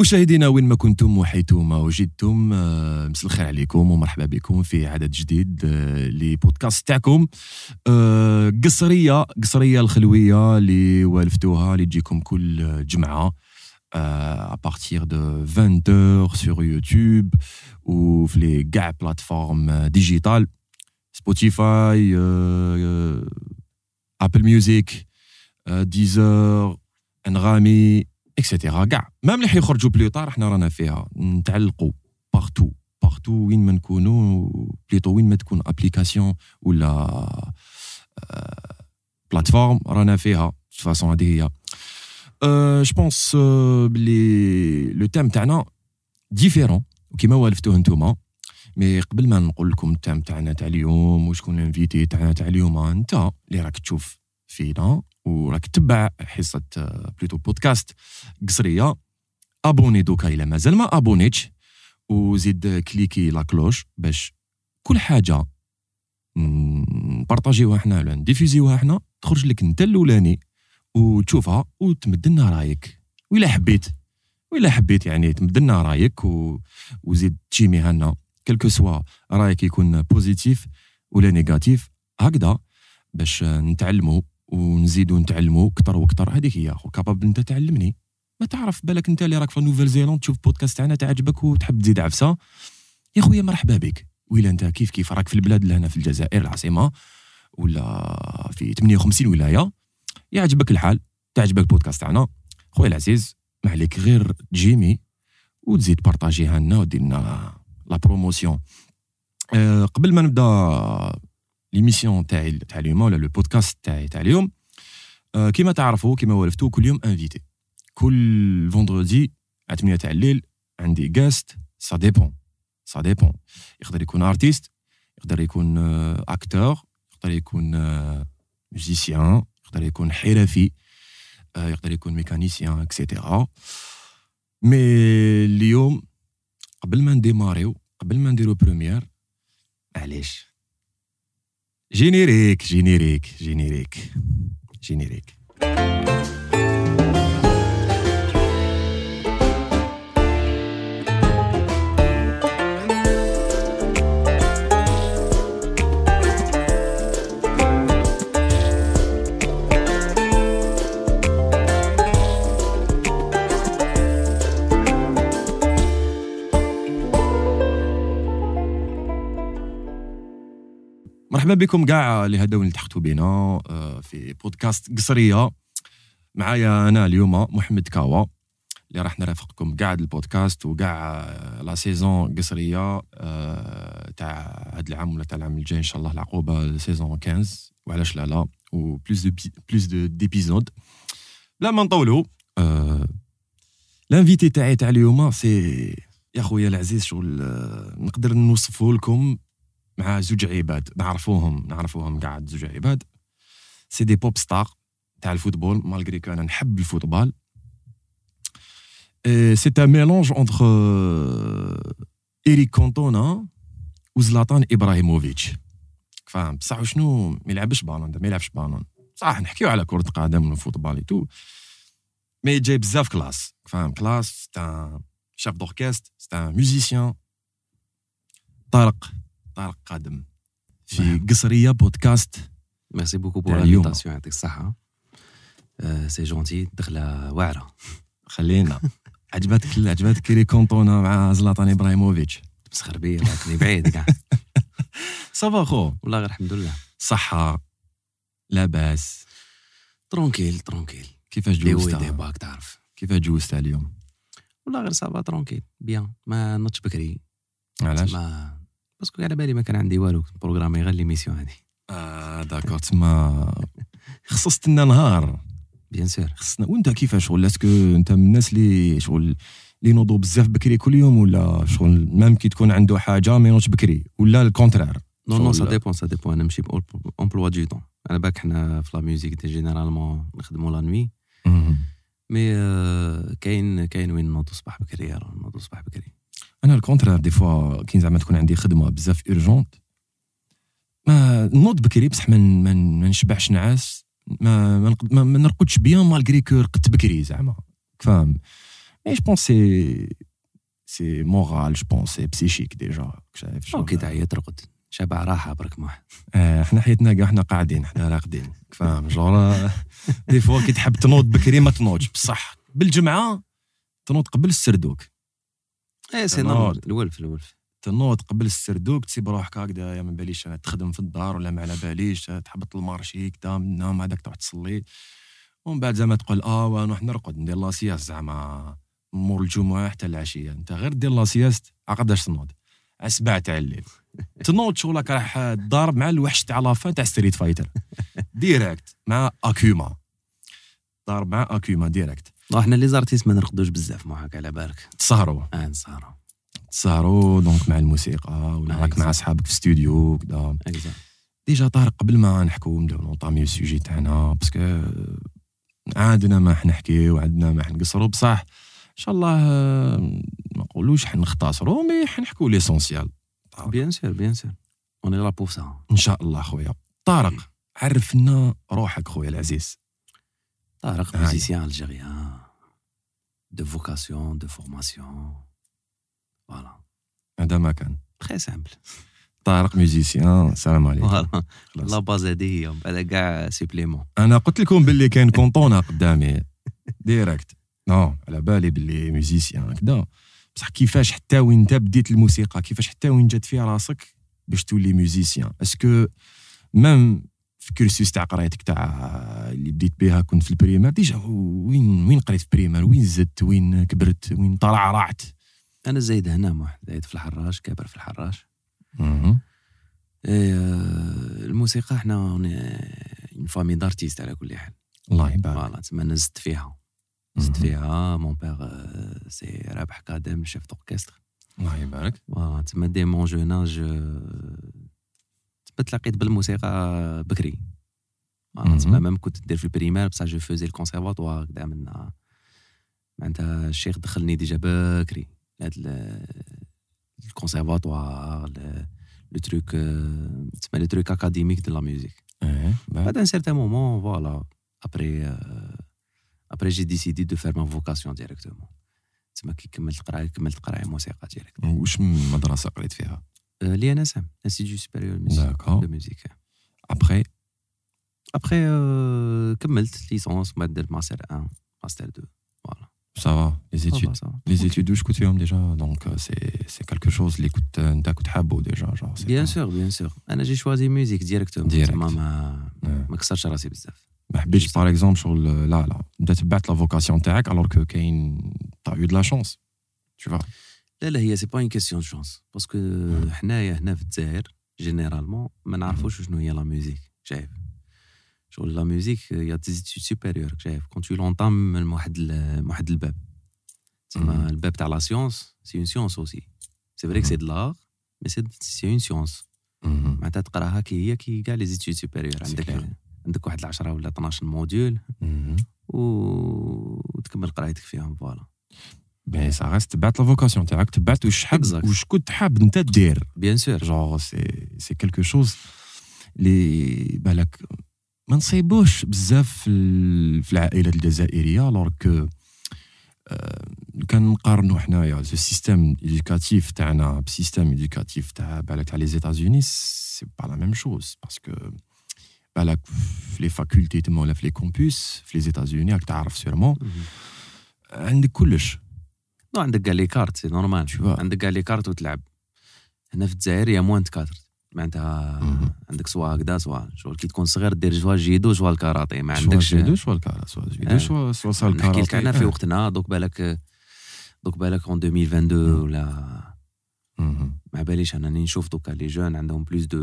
مشاهدينا وين ما كنتم وحيثما وجدتم آه، مساء الخير عليكم ومرحبا بكم في عدد جديد آه، لبودكاست تاعكم. آه، قصرية قصرية الخلوية اللي والفتوها اللي تجيكم كل جمعة à partir de 20h sur YouTube ou les كاع plateformes digitales. Spotify Apple Music Deezer Anghami et cetera كاع même اللي حيخرجوا plus tard إحنا رانا فيها. نتعلقوا partout partout وين ما نكونوا plutôt وين ما تكون application ولا plateforme رانا فيها. façon هذه هي. je pense بلي le thème تاعنا différent وكيما والفتوه نتوما. mais قبل ما نقول لكم ال thème تاعنا تاع اليوم وشكون ال invité تاعنا تاع اليوم انت اللي راك تشوف فينا وراك تبع حصة plutôt بودكاست قصرية أبوني دوكا الا مازال ما أبونيتش وزيد كليكي la cloche باش كل حاجة نبارطاجيوها حنا ولا نديفيزيوها حنا تخرج لك أنت الأولاني وتشوفها وتمد لنا رأيك. ولا حبيت ولا حبيت يعني تمد لنا رأيك و... وزيد تشيميها لنا quel que soit رأيك يكون positif ولا négatif هكذا باش نتعلموا ونزيدو نتعلموا أكثر وأكثر هذيك هي خو capable أنت تعلمني. ما تعرف بالك أنت اللي راك في Nouvelle-Zélande تشوف بودكاست تاعنا تعجبك وتحب تزيد عفسة. يا خويا مرحبا بك. ويلا أنت كيف كيف؟ راك في البلاد اللي هنا في الجزائر العاصمة ولا في 58 ولاية. يعجبك الحال تعجبك بودكاست تاعنا. خويا العزيز ما عليك غير تجيمي وتزيد بارطاجيها لنا ودير لنا la promotion أه قبل ما نبدا l'émission تاعي تاع اليوم ولا le podcast تاعي تاع اليوم كيما تعرفوا كيما ولفتوا كل يوم invité كل vendredi على 8 تاع الليل عندي guest ça dépend ça dépend يقدر يكون artiste يقدر يكون acteur يقدر يكون musicien يقدر يكون حرفي يقدر يكون mécanicien et cetera mais اليوم قبل ما نديماريو قبل ما نديرو première معليش générique générique générique générique مرحبا بكم كاع اللي هداو اللي تحتوا بينا آه، في بودكاست قصرية. معايا أنا اليوم محمد كاوا اللي راح نرافقكم كاع البودكاست وكاع la saison قصرية آه، تاع هذا العام ولا تاع العام الجاي إن شاء الله العقوبة saison 15 وعلاش لا لا و plus de plus de d'épisodes بلا ما نطولوا آه، l'invité تاعي تاع اليوم c'est يا خويا العزيز شغل نقدر نوصفه لكم مع زوج عباد. نعرفوهم نعرفوهم قاعد زوج عباد. c'est des pop stars تاع ال football. malgré que أنا نحب ال football. c'est un mélange entre ايريك كونتونا وزلاتان ابراهيموفيتش فاهم؟ بصح شنو؟ ما يلعبش بالون ما يلعبش بالون صح نحكيو على كرة قدم وال football tout mais جاي بزاف classe فاهم؟ classe c'est un chef d'orchestre c'est un musicien طارق. طارق قادم في قصرية بودكاست merci beaucoup pour l'invitation يعطيك الصحة c'est gentil دخلة واعرة. خلينا. عجبتك عجبتك كيري كونتونا مع زلاتان إبراهيموفيتش؟ تسخر بيا بعثني بعيد كاع ça va خو؟ والله غير الحمد لله. صحة لاباس tranquille tranquille كيفاش جوزتها؟ دي باك تعرف. كيفاش جوزتها اليوم؟ والله غير ça va tranquille bien ما نضش بكري. علاش؟ ما parce que على بالي ما كان عندي والو programmé غير l'émission هذه آه d'accord تما خصصت لنا نهار. bien sûr خصنا وانت كيفاش شغل؟ est-ce que انت من الناس اللي شغل اللي ينوضوا بزاف بكري كل يوم ولا شغل même كي تكون عنده حاجة ما ينوضش بكري ولا ال contraire non non ça dépend ça dépend أنا نمشي emploi du temps على بالك حنا في la musique déjà généralement نخدموا la nuit. mais كاين كاين وين نوضوا صباح بكري نوضوا صباح بكري. أنا ال contraire des fois كي زعما تكون عندي خدمة بزاف urgente ما نوض بكري بصح ما نشبعش نعاس ما ما, ما, ما نرقدش bien malgré que رقدت بكري زعما فاهم. mais je pense c'est c'est moral je pense c'est psychique déjà شايف OK تعيا ترقد شبع راحة برك موح آه، إحنا حياتنا كاع إحنا قاعدين إحنا راقدين فاهم. genre des fois كي تحب تنوض بكري ما تنوضش بصح. بالجمعة تنوض قبل السردوك. إيه c'est. normal. الولف الولف. تنوض قبل السردوك تسيب روحك هكذا يا ما باليش تخدم في الدار ولا ما على باليش تحبط ال marché كدا من النوم هذاك تروح تصلي. ومن بعد زعما تقول آه ونروح نرقد ندير la sieste زعما. مور الجمعة حتى العشية. أنت غير دير la sieste عقداش تنوض على سبعة تاع الليل. تنوض شغلك راح تضارب مع الوحش تاع la fin تاع ستريت فايتر. direct مع اكيوما ضارب مع اكيوما direct. non حنا les artistes ما نرقدوش بزاف موحك على بالك. تسهروا. آه نسهروا. تسهروا donc مع الموسيقى ولا آه، راك مع exact. أصحابك في استوديو كدا. exact. déjà طارق قبل ما نحكوا نبداو نوطاميو ال sujet تاعنا parce que عندنا ما حنحكي وعندنا ما حنقصروا بصح إن شاء الله آه، ما نقولوش حنختصروا mais حنحكوا l'essentiel. bien sûr bien sûr on est là pour ça إن شاء الله خويا. طارق عرفنا روحك خويا العزيز. طارق هاي. musicien algérien. de vocation de formation voilà هذا ما كان très simple طارق musicien السلام عليكم voilà خلاص. la base هذه هي ومن بعد كاع supplément أنا قلت لكم باللي كاين كونطونا قدامي direct نو على بالي باللي musicien هكذا بصح كيفاش حتى وين انت بديت الموسيقى كيفاش حتى وين جات في راسك باش تولي ميوزيسيان est-ce que même في cursus تاع قرايتك تاع اللي بديت بها كنت في ال primaire. déjà وين وين قريت في ال primaire؟ وين زدت؟ وين كبرت؟ وين طلع رعت أنا زايد هنا موح زايد في الحراش كابر في. إيه، آه، الموسيقى حنا une famille d'artistes على كل حال. الله يبارك. voilà تسمى أنا زدت فيها. زدت. فيها mon père c'est رابح قادم chef d'orchestre الله يبارك. Voilà تسمى dès mon jeune âge تسمى تلاقيت بالموسيقى بكري. مهم. تسمى même كنت ندير في ال primaire بصح je faisais ال conservatoire كدا من معناتها الشيخ دخلني déjà بكري. لهاد ال- ال conservatoire le truc آه، تسمى le truc académique de la musique بعد. بعد un certain moment voilà après après j'ai décidé de faire ma vocation directement تسمى كي كملت قرايه كملت قرايه موسيقى direct واش من مدرسة قريت فيها؟ l'INSM institut supérieur d'accord de musique après après كملت licence بعد درت ماستر 1 ماستر 2 Voilà ça va les Ça va, زيتود ça va. les études واش كنت فيهم déjà donc c'est c'est quelque chose اللي كنت انت كنت حابه déjà j'en bien sûr bien sûr أنا j'ai choisi musique directement Direct. تسمى ما ما كسرتش راسي بزاف ما حبيتش par exemple شغل لا لا بدا تبعت la vocation تاعك alors que كاين تا eu de لا لا هي c'est pas une question de chance parce que حنايا هنا في الجزائر généralement ما نعرفوش شنو هي la musique شايف؟ شغل la musique y a des études supérieures شايف؟ quand tu l'entames من واحد من واحد الباب. تسمى. الباب تاع la science c'est une science aussi c'est vrai c'est de l'art mais c'est c'est une science معناتها تقراها كي هي كي كاع les études supérieures عندك. عندك واحد 10 ولا 12 modules و- وتكمل قرايتك فيهم voilà. mais ça reste تبعت la vocation تاعك تبعت واش حاب Exact. واش كنت حاب انت دير bien sûr genre c'est c'est quelque chose اللي بالك ما نصيبوش بزاف في ال- في العائلات الجزائريه alors que كان نقارنوا حنايا ce système éducatif تاعنا ب système éducatif تاع بالك تاع les États-Unis c'est pas la même chose parce que بالك في les facultés تما ولا في les campus في les États-Unis راك تعرف sûrement عندك كلش نو عندك كاع les cartes c'est normal Tu vois. عندك كاع les cartes وتلعب هنا في الجزائر يا موان كادر معناتها مهم. عندك سوا هكذا سوا شغل كي تكون صغير دير جوا جيدو جوا الكاراتي ما سوا عندكش جيدو سوا الكارا سوا جيدو آه. سوا سوا سا نحكي لك أنا في الكاراتي وقتنا دوك بالك دوك بالك اون 2022 مم. ولا مهم. ما باليش أنا نشوف دوكا لي جون عندهم بلوس دو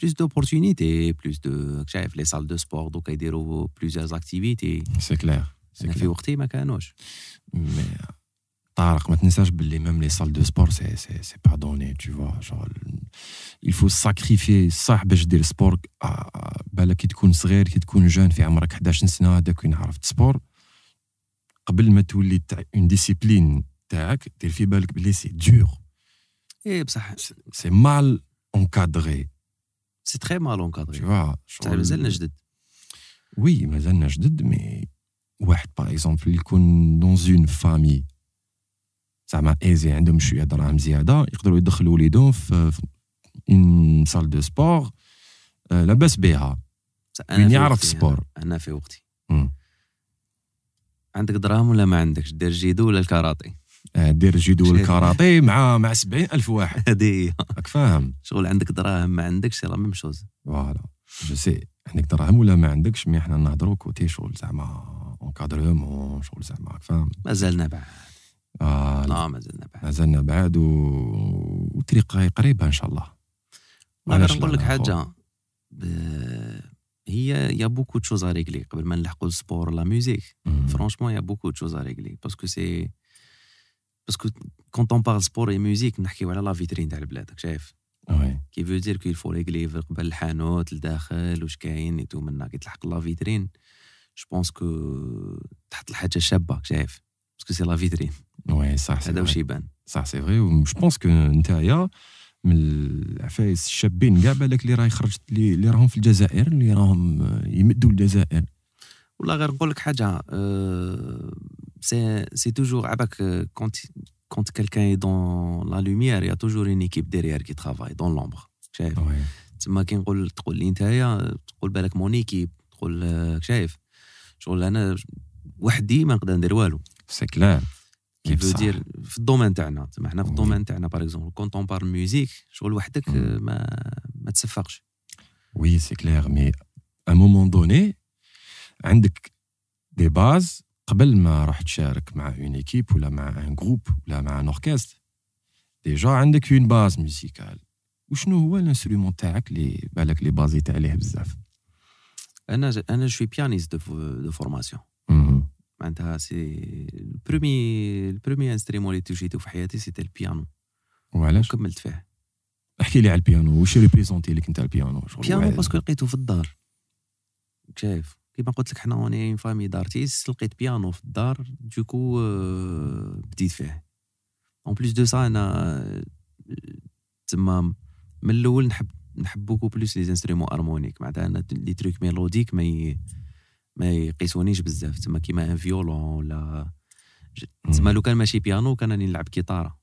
بلوس دوبورتونيتي بلوس دو شايف لي سال دو سبور دوكا يديروا بلوزيوز اكتيفيتي سي كلير سي أنا في كلير وقتي ما كانوش mais طارق ما تنساش باللي même les salles de sport c'est c'est c'est pas donné toutefois شغل il faut sacrifier صح باش دير sport آه، بالك كي تكون صغير كي تكون jeune في عمرك 11 سنة هذاك وين عرفت sport قبل ما تولي تاع une discipline تاعك دير في بالك بلي c'est dur إيه بصح. c'est mal encadré c'est très mal tout encadré voilà بصح مازالنا جدد oui مازالنا جدد mais واحد par exemple يكون dans une famille زعما aisée عندهم شوية دراهم زيادة يقدروا يدخلوا وليدهم في une salle de sport لاباس بها. وين يعرف sport أنا في وقتي. عندك دراهم ولا ما عندكش؟ دير جيدو ولا الكاراتي؟ آه، دير جيدو الكاراتي مع مع 70 ألف واحد. هذه هي. راك فاهم. شغل عندك دراهم ما عندكش c'est la même chose. Voilà. je sais عندك دراهم ولا ما عندكش؟ mais حنا نهضروا côté شغل زعما encadrement شغل زعما فاهم مازالنا بعد. آه لا مازالنا بعد. مازلنا بعد و... وطريق قريبة إن شاء الله. غير نقول لك حاجة. ب- هي y a beaucoup de choses à régler قبل ما نلحقوا ال sport la musique مم. franchement y a beaucoup de choses à régler parce que c'est parce que quand on parle sport et musique نحكيو على la vitrine تاع بلادك شايف؟ وي كي فو دير كو يفو ريغلي قبل الحانوت لداخل واش كاين اي تو منا كي تلحق لا فيترين جو بونس كو تحط الحاجة شابة شايف. باسكو سي لا فيترين وي صح هذا. واش يبان. صح سي فري جو بونس كو نتايا من العفايس الشابين كاع بالك اللي راه خرجت اللي راهم في الجزائر اللي راهم يمدوا الجزائر. والله غير نقول لك حاجة سي سي توجور عباك quand quand quelqu'un est dans la lumière y a toujours une équipe derrière qui travaille dans l'ombre شايف تما كي نقول تقول لي نتايا تقول بالك mon équipe تقول شايف شغل أنا وحدي ما نقدر ندير والو. سي كلار كي فو بصح. دير في ال domaine تاعنا. تما حنا في. ال domaine تاعنا par exemple quand on parle musique شغل وحدك. آه، ما ما تسفقش oui c'est clair mais à moment donné عندك des bases قبل ما راح تشارك مع une équipe ولا مع un groupe ولا مع un orchestre déjà عندك une base musicale وشنو هو ال instrument تاعك اللي بالك اللي بازيت عليه بزاف؟ أنا أنا je pianiste de formation. معناتها c'est ال premier ال premier instrument اللي توجيتو في حياتي c'était البيانو وعلاش؟ وكملت فيه. احكي لي على البيانو واش représentait لك أنت البيانو؟ بيانو parce que لقيته في الدار. شايف كيما قلت لك حنا on est une famille d'artistes لقيت بيانو في الدار du coup آه، بديت فيه. en plus de ça أنا آه، تما من الأول نحب نحب beaucoup plus les instruments harmoniques معناتها أنا les trucs mélodiques ما ي... ما يقيسونيش بزاف. تما كيما un violon ولا تما لو كان ماشي بيانو كان راني نلعب كيتارا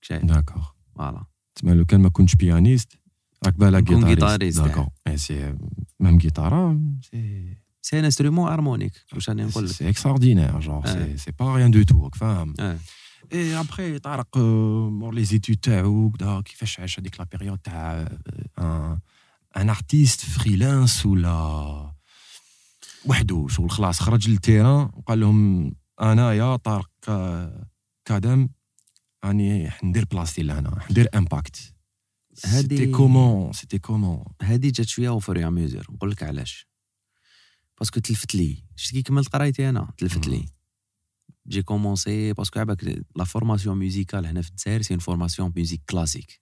شايف؟ d'accord voilà. تسمى لو كان ما كنتش pianiste راك بالك guitariste، d'accord c'est même جيتارا c'est c'est un instrument harmonique واش راني نقول لك c'est extraordinaire genre. c'est pas rien du tout راك فاهم آه اي ابخي طارق مور les études تاعو كدا كيفاش عاش هذيك la période تاع un artiste freelance ولا وحده شغل خلاص خرج لل terrain وقال لهم أنا يا طارق كادم راني حندير بلاصتي لهنا حندير impact هادي- c'était comment c'était comment هادي جات شوية ouvre mesure نقول لك علاش. parce que تلفت لي شتي كي كملت قرايتي أنا تلفت لي j'ai commencé parce que عباك la formation musicale هنا في الجزائر c'est une formation musique classique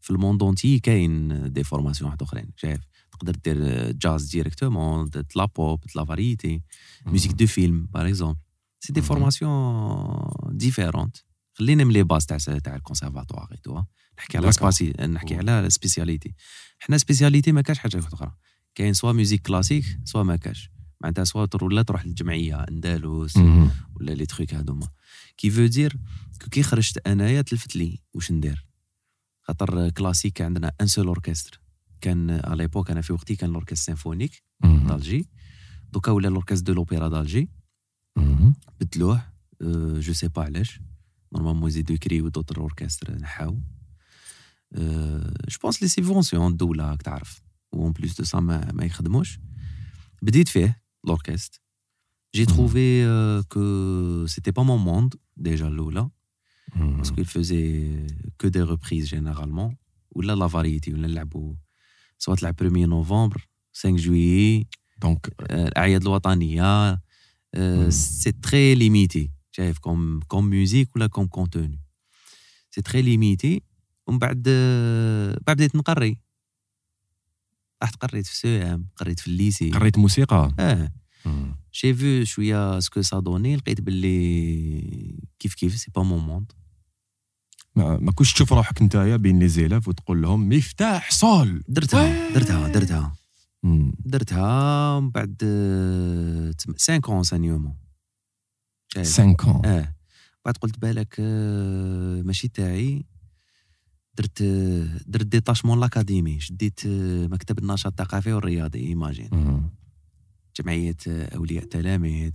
في ال monde entier كاين des formations واحد اخرين شايف تقدر دير jazz directement de la pop de la variété musique de film par exemple c'est des Mhm. formations différentes خلينا من les bases تاع تاع ال conservatoire et tout نحكي على D'accord. c'est pas نحكي على spécialité حنا spécialité ما كاش حاجة واحدة أخرى كاين soit musique classique soit ما كاش معناتها soit ولا تروح للجمعية أندلس. ولا les trucs هذوما qu'il faut dire كي خرجت أنايا تلفت لي واش ندير؟ خاطر كلاسيك كان عندنا un seul orchestre كان على l'époque أنا في وقتي كان ال orchestre symphonique. d'Alger. donc ولا ال orchestre de l'opéra d'Alger. بدلوه je sais pas علاش. normalement يزيدو يكريو d'autres orchestres نحاو. je pense les subventions الدولة راك تعرف. و en plus de ça ما, ما يخدموش. بديت فيه. l'orchestre j'ai Mhm. trouvé euh, que c'était pas mon monde déjà الاولى مهم. parce qu'il faisait que des reprises généralement. ولا la variété ولا نلعبوا سواء تلعب 1 نوفمبر 5 juillet donc آه، الاعياد الوطنيه مم. c'est très limité شايف comme comme musique ولا comme contenu c'est très limité ومن بعد آه، بعد بديت نقري رحت قريت في CEM قريت في ال lycée. قريت موسيقى؟ آه. j'ai vu شوية ce que ça donnait لقيت باللي كيف كيف c'est pas mon monde ما, ما كنتش تشوف روحك نتايا بين les élèves وتقول لهم مفتاح صول. درتها. درتها درتها. درتها ومن بعد 5 ans enseignement 5 ans. آه. بعد قلت بالك آه، ماشي تاعي. درت درت détachement ل académie شديت آه، مكتب النشاط الثقافي والرياضي imagine. جمعية آه، أولياء تلاميذ.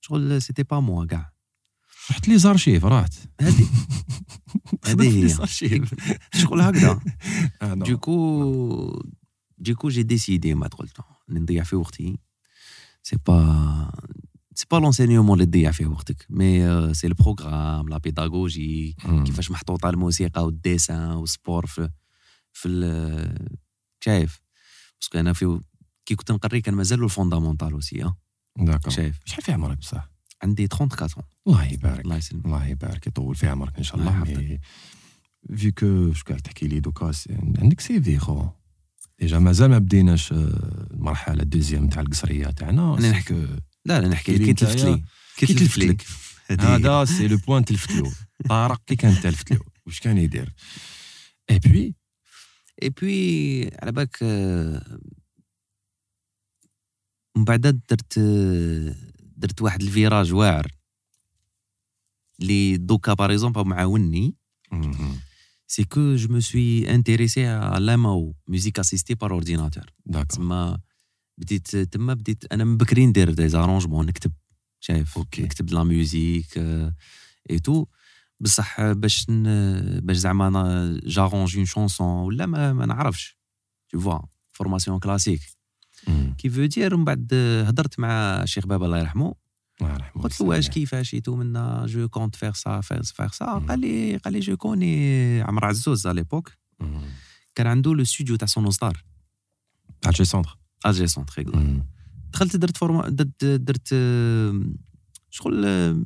شغل c'était pas moi كاع رحت les archives رحت. هذه. هذه هي. شغل هكذا. آه، non. du coup du coup j'ai décidé ما قلت نضيع في وقتي. c'est pas c'est pas l'enseignement اللي تضيع فيه وقتك mais c'est ال programme la pédagogie. كيفاش محطوطه الموسيقى وال dessin وال sport في في ال- شايف parce que أنا في كي كنت نقري كان مازالوا ال fondamental aussi آه d'accord شايف؟ شحال في عمرك بصح؟ عندي 34 الله يبارك. الله يسلمك. الله يبارك يطول في عمرك إن شاء الله في quelque chose قاعد تحكي لي donc عندك c'est vrai. déjà مازال ما بديناش المرحله ال deuxième تاع القصرية تاعنا c'est نحكي. لا لا نحكي لك كي تلفت لي كي تلفت لك. هذا c'est le point تلفت له طارق كي كان تلفت له واش كان يدير؟ اي بوي اي بوي على بالك من بعد درت درت واحد ال virage واعر اللي donc par exemple معاوني c'est que je me suis intéressé على la MAO musique assistée par ordinateur تما بديت تما بديت أنا من بكري ندير des arrangements نكتب شايف OK. نكتب la musique et tout بصح باش ن- باش زعما أنا j'arrange une chanson ولا ما, ما نعرفش. toutefois formation classique qu'il faut dire من بعد هضرت مع الشيخ بابا الله يرحمه. قلت له واش كيفاش et tout منا je compte faire ça faire faire ça مم. قال لي قال لي je connais عمر عزوز على l'époque كان عنده le studio تاع Sonostar تاع G Center ال G Center دخلت درت فورما درت درت آه، شغل آه،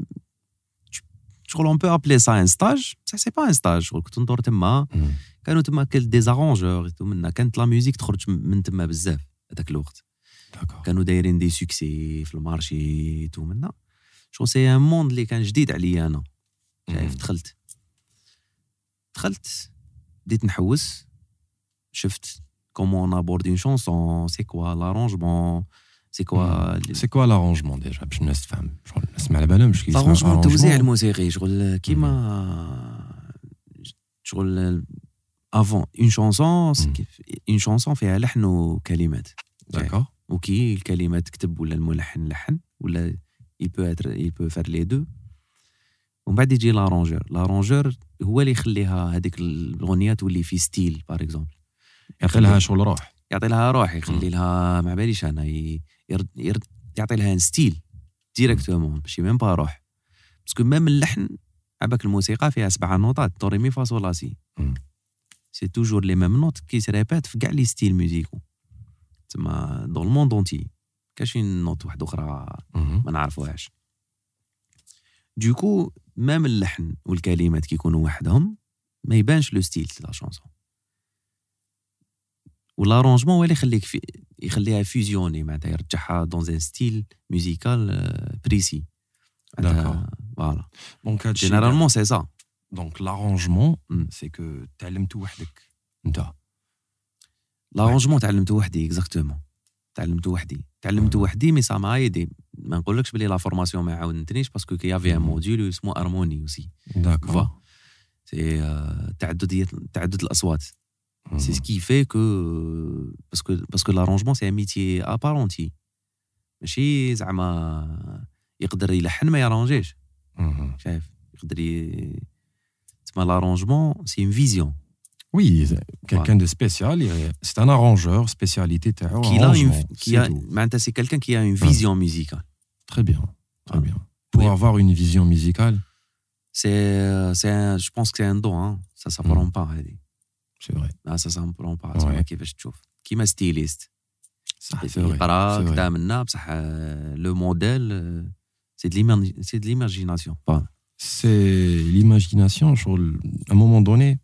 شغل on peut appeler ça un stage بصح c'est pas un stage شغل كنت ندور تما. كانوا تما كل des arrangeurs منا كانت la musique تخرج من تما بزاف هذاك الوقت. كانوا دايرين des succès في ال marché tout منا شغل c'est un monde اللي كان جديد عليا أنا. شايف دخلت. دخلت بديت نحوس. شفت comment aborder une chanson c'est quoi l'arrangement c'est quoi c'est quoi l'arrangement déjà باش الناس تفهم شغل الناس ما على بالهمش كي يسمعوا l'arrangement التوزيع arrangement. الموسيقي شغل كيما شغل avant une chanson مم. une chanson فيها لحن وكلمات d'accord وكي الكلمات تكتب ولا الملحن لحن ولا il peut être il peut faire les deux. ومن بعد يجي l'arrangeur l'arrangeur هو اللي يخليها هذيك الاغنيه تولي في style par exemple يعطي لها شغل روح يعطي لها روح يخلي لها ما باليش أنا يرد يرد يعطي لها style directement ماشي même pas روح parce que même اللحن عباك الموسيقى فيها سبعة نوطات do ré mi fa la si. c'est toujours les mêmes notes qui se répètent في كاع les styles musicaux. تسمى dans le monde entier كاش une note واحدة أخرى. ما نعرفوهاش. donc même اللحن والكلمات كي يكونوا وحدهم ما يبانش le style تاع la chanson و l'arrangement هو اللي يخليك في يخليها visionner معناتها يرجعها dans un style musical précis voilà donc هادشي généralement c'est ça donc l'arrangement. c'est que تعلمتو وحدك انت l'arrangement تعلمته وحدي exactement تعلمته وحدي تعلمته وحدي mais ça m'a aidé ما نقولكش بلي la formation ما عاونتنيش parce qu'il y avait un. module اسمه harmonie aussi d'accord c'est تعددية تعدد الاصوات سي سكي في كو باسكو باسكو لارونجمون سي ان ميتي ابارونتي ماشي زعما يقدر يلحن ما يرونجيش مهم. شايف يقدر ي... تسمى l'arrangement c'est une vision Oui, c'est quelqu'un de spécial. il- C'est un arrangeur, spécialité تاعو كي l'arrangement, كي c'est ا- tout. معناتها c'est quelqu'un qui a une vision musicale Très bien, très Ah. bien. Pour Oui. avoir une vision musicale, c'est c'est je pense que c'est un don ها ça s' Mm. apprend pas هادي c'est vrai. لا ça s'apprend pas Ouais. تسمى كيفاش تشوف كيما styliste Ça, c'est vrai. يقرا c'est vrai. كدا منا بصح le modèle c'est de c'est de l'imagination C'est l'imagination. شغل à un moment donné,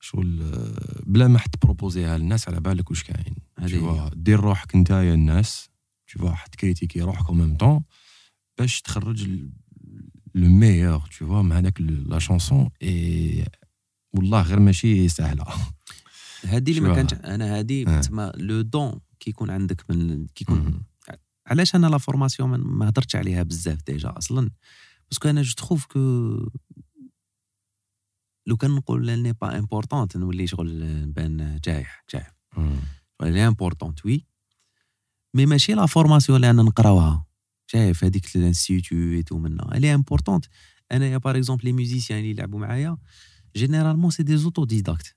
شغل آه، بلا ما حد بروبوزيها للناس على بالك واش كاين. Tu هذه هي. vois, دير روحك نتايا الناس. Tu vois, حد كريتيكي روحك en même temps باش تخرج le meilleur tu vois مع هذاك la chanson اي والله غير ماشي سهلة. هذه اللي ما شو كانش أنا هذه آه. تسمى le don كي يكون عندك من كي يكون مم. علاش أنا la formation ما- هضرتش عليها بزاف déjà أصلا؟ parce que أنا je trouve que لو كان نقول n'est pas importante نولي شغل نبان جايح جايح. elle est importante oui mais ماشي la formation اللي أنا نقراوها. شايف هذيك ال institut ومنا elle est importante انايا par exemple les musiciens اللي يلعبوا معايا généralement c'est des autodidactes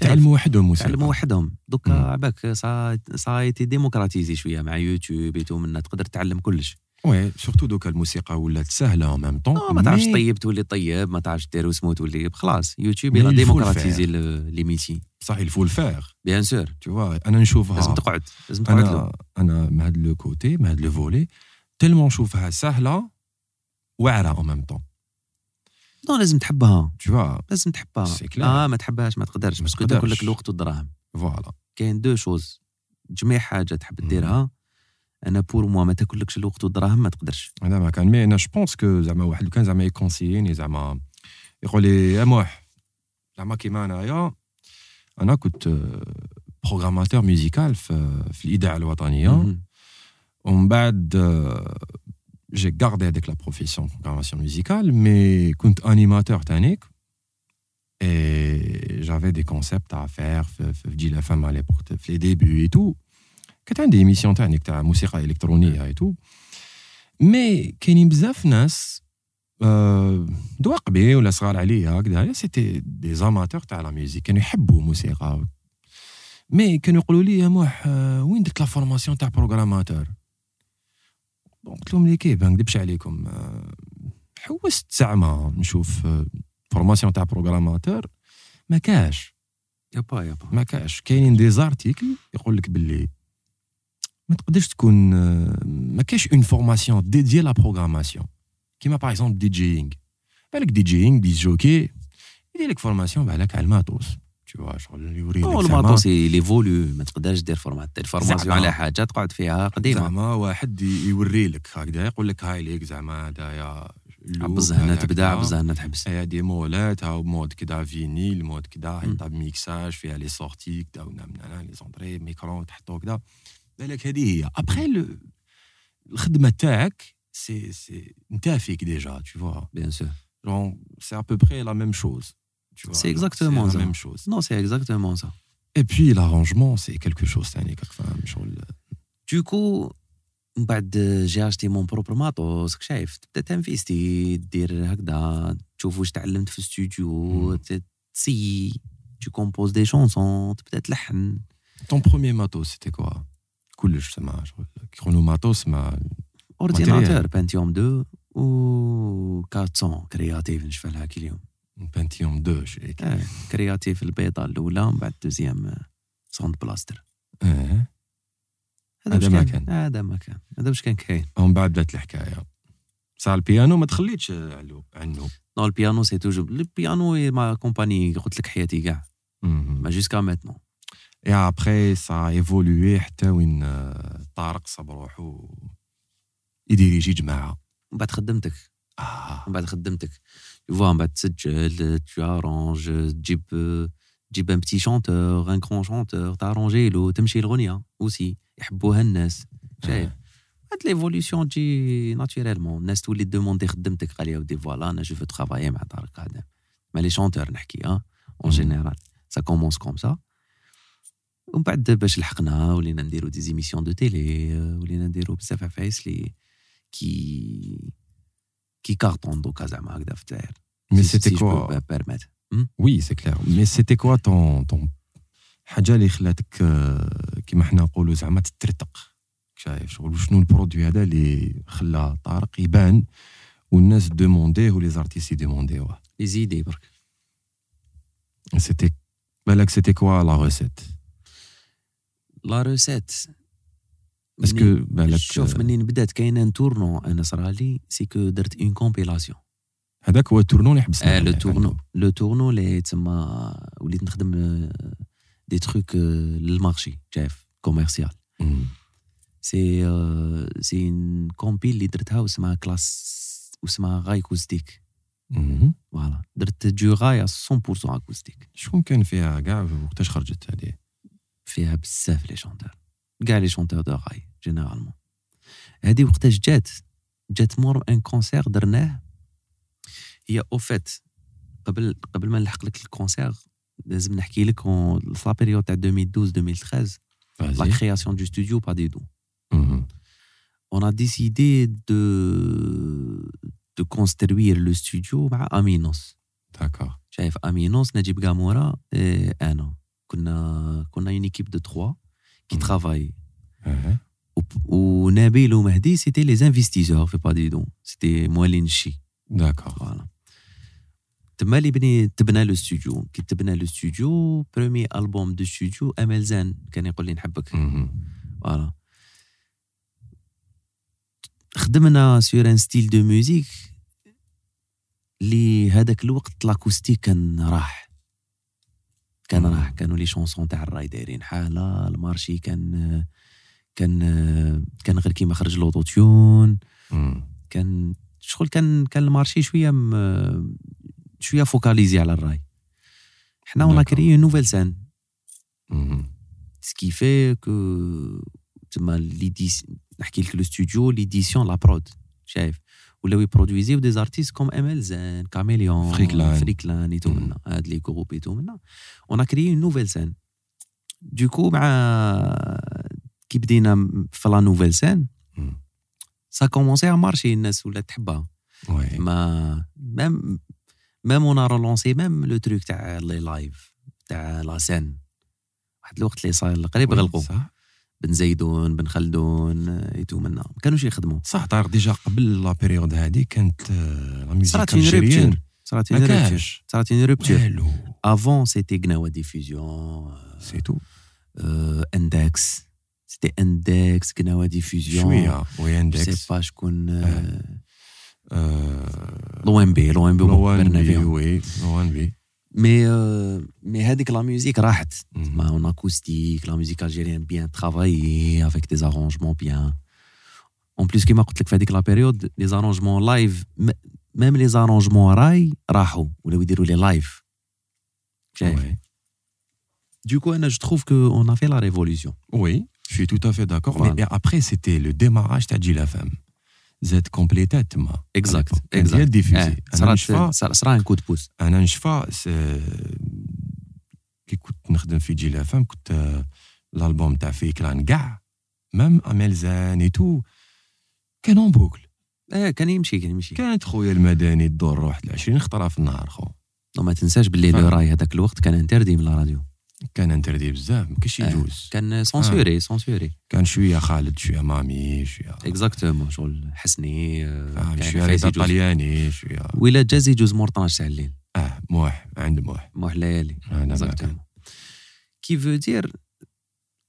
تعلموا وحدهم موسيقى. تعلموا وحدهم. دوكا عباك ça ça a été démocratisé شوية مع YouTube et tout منا تقدر تعلم كلش. oui surtout دوكا الموسيقى ولات سهلة en même temps ما تعرفش طيب تولي طيب ما تعرفش دير وسمو تولي خلاص YouTube il a démocratisé les métiers صح le faire. bien sûr tu vois أنا نشوفها. لازم تقعد لازم تقعد له. أنا أنا من هذا le côté من هذا le volet tellement نشوفها سهلة واعره en même temps non لازم تحبها؟ Vois لازم تحبها. آه ما تحبهاش ما تقدرش. mais parce que تاكل. لك الوقت والدراهم. voilà كاين deux choses. جميع حاجة تحب ديرها أنا pour moi ما تاكلكش الوقت والدراهم ما تقدرش. هذا ما كان. mais أنا je pense que زعما واحد كان زعما يكونسييني زعما يقول لي يا موح زعما كيما أنايا أنا كنت programmateur musical في, في الإذاعة الوطنية. مهم. ومن بعد j'ai gardé هذيك la profession programmation musicale mais كنت animateur تانيك et j'avais des concepts à faire في في Jil FM على l'époque في les débuts et tout كانت عندي émission تانيك تاع موسيقى الكترونيه et tout mais كاينين بزاف ناس آه، دواقبي ولا صغار عليا هكذايا c'était des amateurs تاع la musique كانوا يحبوا الموسيقى mais كانوا يقولوا لي يا موح آه، وين درت la formation تاع programmateur bon قلت لهم لي كيف؟ ما نكذبش عليكم. آه، حوست زعما نشوف آه، formation تاع programmateur ما كاش. يا با يا با ما كاش. كاينين des articles يقول لك باللي ما تقدرش تكون آه، ما كاش اون فورماسيون ديديي لا بروغراماسيون كيما باغ اكزومبل دي جيينغ بالك دي جيينغ دي جوكي يدير لك فورماسيون بالك على الماتوس. تو فوا شغل يوري أو لك الماطوس ليفولو ما تقدرش دير فورمات دير فورماسيون زعما. على حاجة تقعد فيها قديمه زعما واحد ي- يوري لك هكذا يقول لك هاي ليك زعما هدايا اللوب، عبز هنا هذا تبدا كذا. عبز هنا تحبس هي دي مولات هاو مود كدا فينيل مود كدا مم. حيطها بميكساج فيها لي سورتي كدا ونعمل لي زونطري ميكرو تحطو كدا بالك هذه هي ابخي الخدمه تاعك سي سي انت فيك déjà tu vois. bien sûr genre c'est à peu près la même chose. tu vois C'est genre, exactement c'est la ça. même chose. non c'est exactement ça et puis l'arrangement c'est quelque chose ثاني راك فاهم شغل du coup من بعد j'ai acheté mon propre matos راك شايف تبدا ت investi دير هكذا تشوف واش تعلمت في الاستوديو مم. ت- تسي tu composes des chansons تبدا تلحن ton premier matos c'était quoi? كلش سما شغل كرونوماتوس ما اورديناتور بانتيوم 2 و 400 كرياتيف نشفى لها كل يوم بنتيوم 2 شريك آه، كرياتيف البيضاء الاولى من بعد دوزيام ساوند بلاستر آه هذا ما كان. هذا ما كان هذا واش كان كاين ومن بعد بدات الحكاية صار البيانو ما تخليتش عنه non البيانو c'est toujours البيانو m'accompagne قلت لك حياتي كاع mais jusqu'à maintenant et après ça évolue حتى وين طارق صاب روحو ي diriger جماعة من بعد خدمتك آه من بعد خدمتك voilà من بعد تسجل tu arranges تجيب تجيب un petit chanteur un grand chanteur ت arranger له تمشي الغنيه aussi يحبوها الناس شايف هاد ليفوليسيون تجي ناتوريلمون الناس تولي دوموندي خدمتك قال يا ودي فوالا أنا جو فو ترافايي مع طارق هذا ما لي شونتور نحكي ها اون مم. جينيرال سا كومونس كوم سا ومن بعد باش لحقنا ولينا نديرو دي زيميسيون دو تيلي ولينا نديرو بزاف عفايس لي كي كي كارطون دوكا زعما هكذا في الجزائر مي Si- سيتي si je كوا peux me permettre. وي سي كلير مي سيتي كوا طون طون حاجة اللي خلاتك كيما حنا نقولوا زعما تترتق شايف شغل شنو ال produit هذا اللي خلى طارق يبان والناس demander ه و les artistes ي demander وه les idées برك c'était بالك c'était quoi la recette la recette est-ce que بالك شوف منين بدات كاين un tournant أنا صرالي c'est que درت une compilation هذاك هو ال tournant اللي حبسنا آه le tournant. le tournant اللي تسمى وليت نخدم des trucs لل marché شايف commercial. c'est c'est une compile اللي درتها واسمها كلاس واسمها raï acoustique مم. voilà درت du raï 100% acoustique شكون كان فيها كاع وقتاش خرجت هذه فيها بزاف les chanteurs كاع les chanteurs de raï généralement هادي وقتاش جات جات مور un concert درناه هي أو فيت قبل قبل ما نلحق لك الكونسير لازم نحكي لك في لا بيريود تاع 2012 2013 la création du studio pas du tout. Mhm. On a décidé de, de construire le studio مع Aminos. D'accord. شايف Aminos, نجيب Gamora et Anna. كنا كنا une équipe de trois qui Mhm. travaille. Uh-huh. Ou Nabil ou Mahdi, c'était les investisseurs, fait pas du tout. C'était Moualin Chi. D'accord. Voilà. تما اللي بني تبنى le studio كي تبنى le studio premier album de studio امل زان كان يقول لي نحبك. voilà خدمنا sur un style de musique اللي هذاك الوقت l'acoustique كان راح كان. راح كانوا les chansons تاع الراي دايرين حالة ال marché كان كان كان غير كيما خرج l'auto-tune. كان شغل كان كان ال marché شوية م... شوية focalisé على الراي حنا D'accord. créer nouvelle scène qui fait que تما ليديس نحكي لك le studio l'édition la prod شايف ولاو ي produire و des artistes comme امل زان كاميليون فريكلان. فريكلان ايتو. منا هاد les groupes ايتو منا on créé une nouvelle scène du coup مع كي بدينا في la nouvelle scène Mhm. ça commençait à marcher الناس ولات تحبها. mais même même on a relancé même le truc تاع les lives تاع la scène واحد الوقت اللي صار قريب غلقوا. بن زيدون بن خلدون ايتو منا. ما كانوش يخدموا. صح طارق déjà قبل la période هذه كانت آه، la musique صارت اون رupture صارت اون كانش. صارت اون والو. افون سيتي غناوا ديفوزيون سي تو اندكس سيتي اندكس غناوا ديفوزيون شوية وي سي اندكس با شكون آه. لو ام بي لو ام بي لوان برنا بي وي لوان بي مي آه، مي هذيك لا ميوزيك راحت Mhm. Ma, en acoustique, la musique algérienne bien travaillée, avec des arrangements bien. En plus, كما قلت لك في هذيك لا بيريود لي زارونجمون لايف même les arrangements raï راحوا ولاو يديروا les lives شايف Ouais. du coup أنا je trouve qu'on a fait la révolution Oui, je suis tout à fait d'accord. Voilà. Mais après, c'était le démarrage تاع جيل اف ام زاد complété تما. exact كانت هي diffusée صرات نشفى صرا صرا un coup de pouce أنا نشفى كي كنت نخدم في جيل اف ام كنت آه، الالبوم تاع فيكلان كاع même أمال زان اي تو كان en boucle آه كان يمشي كان يمشي. كانت خويا المدني الدور واحد 20 خطره في النهار خو. ما تنساش باللي. le raï هذاك الوقت كان interdit من la radio كان interdit بزاف ما كاينش آه. يجوز كان censuré censuré كان شوية خالد شوية مامي شوية exactement شغل حسني آه، فاهم كان شوية رضا. طلياني شوية ولا جاز يجوز مور 12 تاع الليل آه موح عند موح موح ليالي. exactement qui veut dire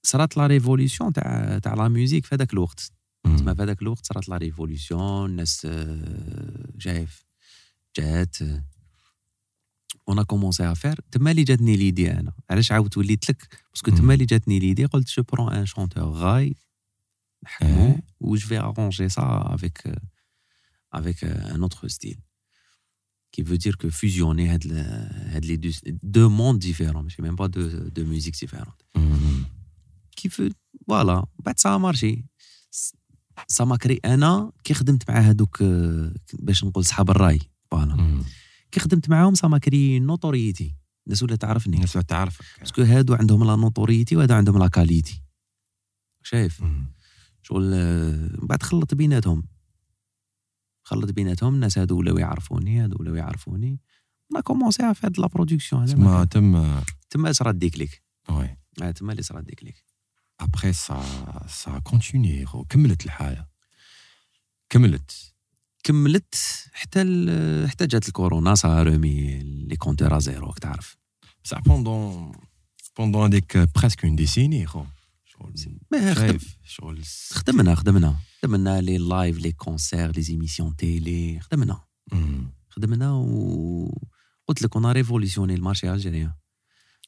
صرات la révolution تاع تاع la musique في هذاك الوقت. تما في هذاك الوقت صرات la révolution الناس آه، شايف جات on commençait à faire تما اللي جاتني l'idée أنا. علاش عاودت وليت لك؟ parce que تما. اللي جاتني l'idée قلت je prends un chanteur راي نحكمو. و je vais arranger ça avec avec un autre style qui veut dire que fusionner هاد ال- هاد les deux, deux mondes différents. ماشي même pas deux, deux musiques différentes مم. qui veut voilà. بعد ça a marché. Ça m'a créé أنا كي خدمت مع هادوك باش نقول صحاب الراي. voilà مم. كي خدمت معاهم ça m'a créé notoriété. الناس ولا تعرفني الناس تعرفك. parce que هادو عندهم la notoriété وهادو عندهم la qualité. شايف. شغل آه، بعد خلط بيناتهم. خلط بيناتهم الناس هادو ولاو يعرفوني هادو ولاو يعرفوني. أنا commencé في هاد la production تما ما كان. تم تما صرا déclic oui. آه، تما اللي صرا déclic après ça ça continuait كملت الحاله كملت. كملت حتى ال- حتى جات الكورونا ça remet les compteurs à zéro راك تعرف بصح pendant pendant هذيك presque une dizaine خو شغل خدم شايف شغل خدمنا خدمنا خدمنا لي لايف لي كونسير لي زيميسيون تيلي خدمنا. خدمنا و قلت لك on révolutionnait le marché algérien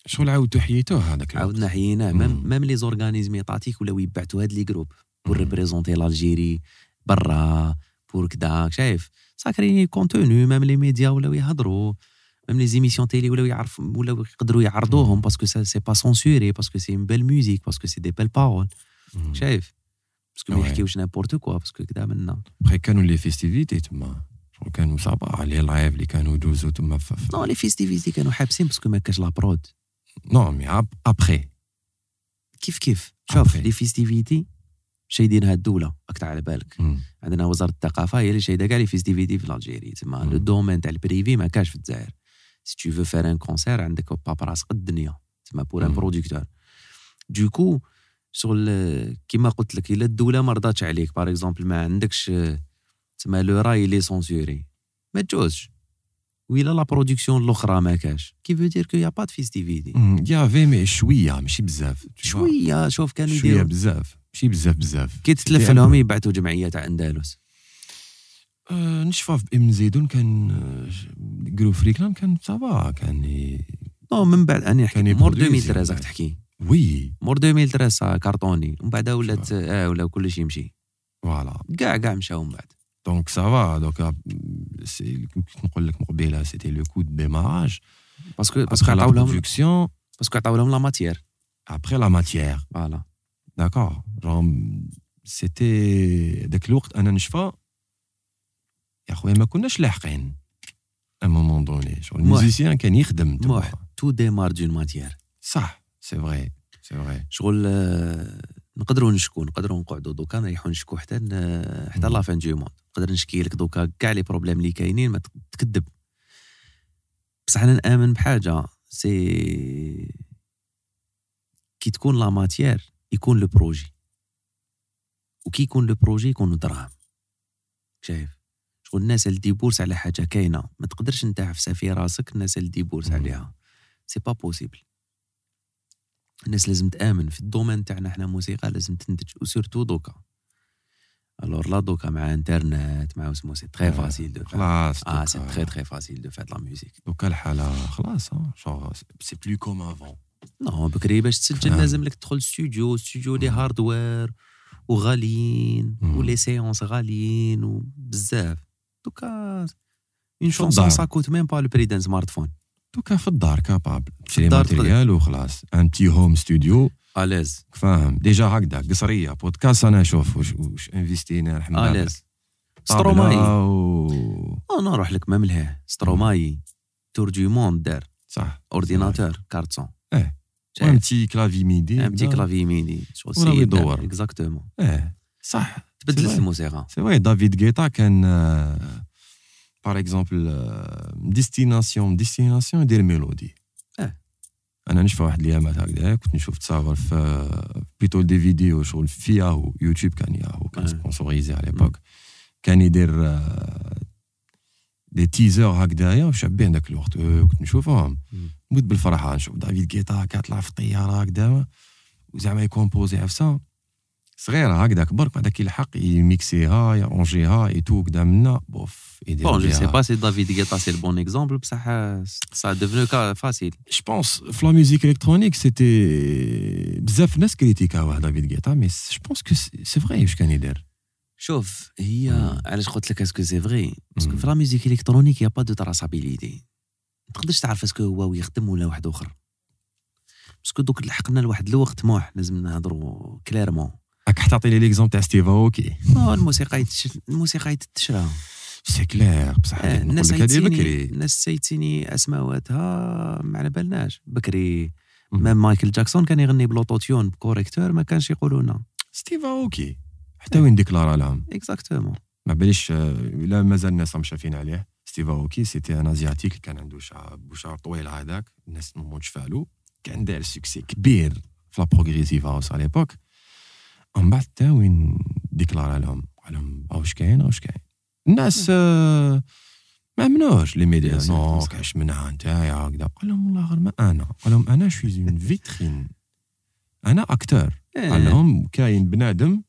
شغل عاودتو حييتوه هذاك. عاودنا حييناه même. même les organismes étatiques ولاو يبعثوا هاد les groupes pour. représenter l'Algérie برا pour كدا شايف ça a continué même les médias ولاو يهضروا même les émissions télé ولاو يعرف ولاو يقدروا يعرضوهم parce que c'est pas censuré parce que c'est une belle musique parce que c'est des belles paroles شايف parce que ما Ouais. يحكيوش n'importe quoi parce que كدا منا après كانوا les festivités تما شغل كانوا صباح les lives اللي كانوا يدوزوا تما في في- non les festivités كانوا حابسين parce que ما كاش la prod non mais ap- après كيف كيف شوف Après. les festivités شايدينها الدولة راك على بالك. مم. عندنا وزارة الثقافة هي اللي شايدة كاع les festivités في Algérie تما. le domaine تاع ال privé ما كاش في الجزائر. si tu veux faire un concert عندك paperasse قد الدنيا. تما pour un. producteur دوكو شغل كيما قلت لك إلا الدولة ما رضاتش عليك. باغ اكزومبل ما عندكش تما لو راي لي سونسوري ما تجوزش. وإلا لا برودكسيون الأخرى ما كاش. كي فو دير كو يا با دو فيستيفيتي مم. يافي مي شوية ماشي بزاف. شوية شوف كانوا شوية يديروا. بزاف. ماشي بزاف بزاف. كي تتلف un لهم يبعثوا جمعية تاع أندلس. آه، نشفى في ابن زيدون كان قالوا فريكلان كان صافا كان ي- نو من بعد اني كان مور يبرودويزي 2013 من راك. تحكي. وي. مور 2013 كارطوني. ومن بعد ولات آه ولا كل شيء يمشي. فوالا. كاع كاع مشاو من بعد. دونك سافا دوكا سي- كنت نقول لك مقبلة سيتي لو كود ديماراج باسكو باسكو عطاو لهم باسكو عطاو لهم لا ماتيير après la matière. فوالا. Genre, c'était ذاك الوقت أنا نشفى يا خويا ما كناش لاحقين. à un moment donné شغل. ال musicien كان يخدم. موح tout démarre d'une matière صح. سي فري سي فري شغل آه، نقدروا نشكو نقدروا نقعدوا دوكا نريحوا نشكو حتى ن- حتى. la fin du monde نقدر نشكي لك دوكا كاع les problèmes اللي كاينين ما تك- تكذب. بصح أنا نآمن بحاجة. c'est كي تكون la matière يكون le projet وكي يكون le projet يكونوا دراهم شايف؟ شغل الناس اللي débourse على حاجة كاينة ما تقدرش انت في في راسك الناس اللي débourse. عليها. c'est pas possible الناس لازم تآمن في ال domaine تاعنا حنا موسيقى لازم تنتج و surtout دوكا. الور لا دوكا مع انترنت مع اسمو c'est très facile de خلاص آه c'est très très facile de faire la musique دوكا الحالة خلاص شغل c'est plus comme avant non بكري باش تسجل. لازم لك تدخل studio studio les hardware وغاليين. ولي سيونس غاليين وبزاف دوكا اون. شونسون سا كوت ميم با لو بري دان سمارت فون دوكا في الدار كابابل تشري ماتيريال وخلاص. ان بتي هوم ستوديو اليز فاهم. ديجا هكذا قصرية بودكاست أنا شوف واش واش انفيستينا الحمد لله. اليز ستروماي و... آه نروح لك ما ملهيه ستروماي تور دو موند دار. صح. اورديناتور كارتسون إيه. شايف؟ ان petit clavier MIDI un petit clavier MIDI شغل ولا السيد يدور. exactement إيه صح تبدلت سي الموسيقى سي فري دافيد غيتا كان par exemple destination destination يدير mélodie آه. أنا نشوف واحد الايامات هكذا كنت نشوف تصاور في plutôt des vidéos شغل في ياهو يوتيوب كان ياهو كان آه. sponsorisé على ليبوك كان يدير آه، des teasers هكذايا وشابين ذاك الوقت آه، كنت نشوفهم مم. نموت بالفرحه نشوف دافيد غيتا كيطلع في الطياره هكذا وزعما يcomposي عفسه صغيره هكذاك برك بعد كيلحق يميكسيها يرونجيها اي تو كدا منا bof يدير bon jeu بيها. سي با سي دافيد غيتا c'est le bon exemple بصح ça devenait facile Je pense في la musique électronique c'était بزاف ناس critiquاوه دافيد غيتا mais je pense que c'est vrai واش كان يدير شوف هي. علاش قلت لك est-ce que c'est vrai؟ parce que. في la musique électronique y a pas de traçabilité ما تقدرش تعرف est-ce que هو يخدم ولا واحد آخر. parce que دوك لحقنا لواحد الوقت موح لازم نهضروا clairement راك حتعطي لي l'exemple تاع ستيف أوكي آه، الموسيقى. الموسيقى يتشرى. c'est clair بصح آه، الناس سايتيني بكري. الناس سايتيني أسماواتها ما على بالناش. بكري. même مايكل جاكسون كان يغني ب l'autotune ب correcteur ما كانش يقولوا لنا ستيف أوكي حتى وين déclara لهم exactement ما باليش آه، لا مازال الناس راهم شافين عليه. ستيف أوكي c'était un asiatique كان عنده شعر بشعر طويل هذاك. الناس نموت شفالو كان داير succès كبير في la progressive house à l'époque ومن بعد تا وين déclara لهم؟ قال لهم واش كاين؟ واش كاين؟ الناس آه، ما امنوش les médias non. كاش منها نتايا هكذا. قال لهم والله غير ما أنا. قال لهم أنا je suis une vitrine أنا acteur قال لهم كاين بنادم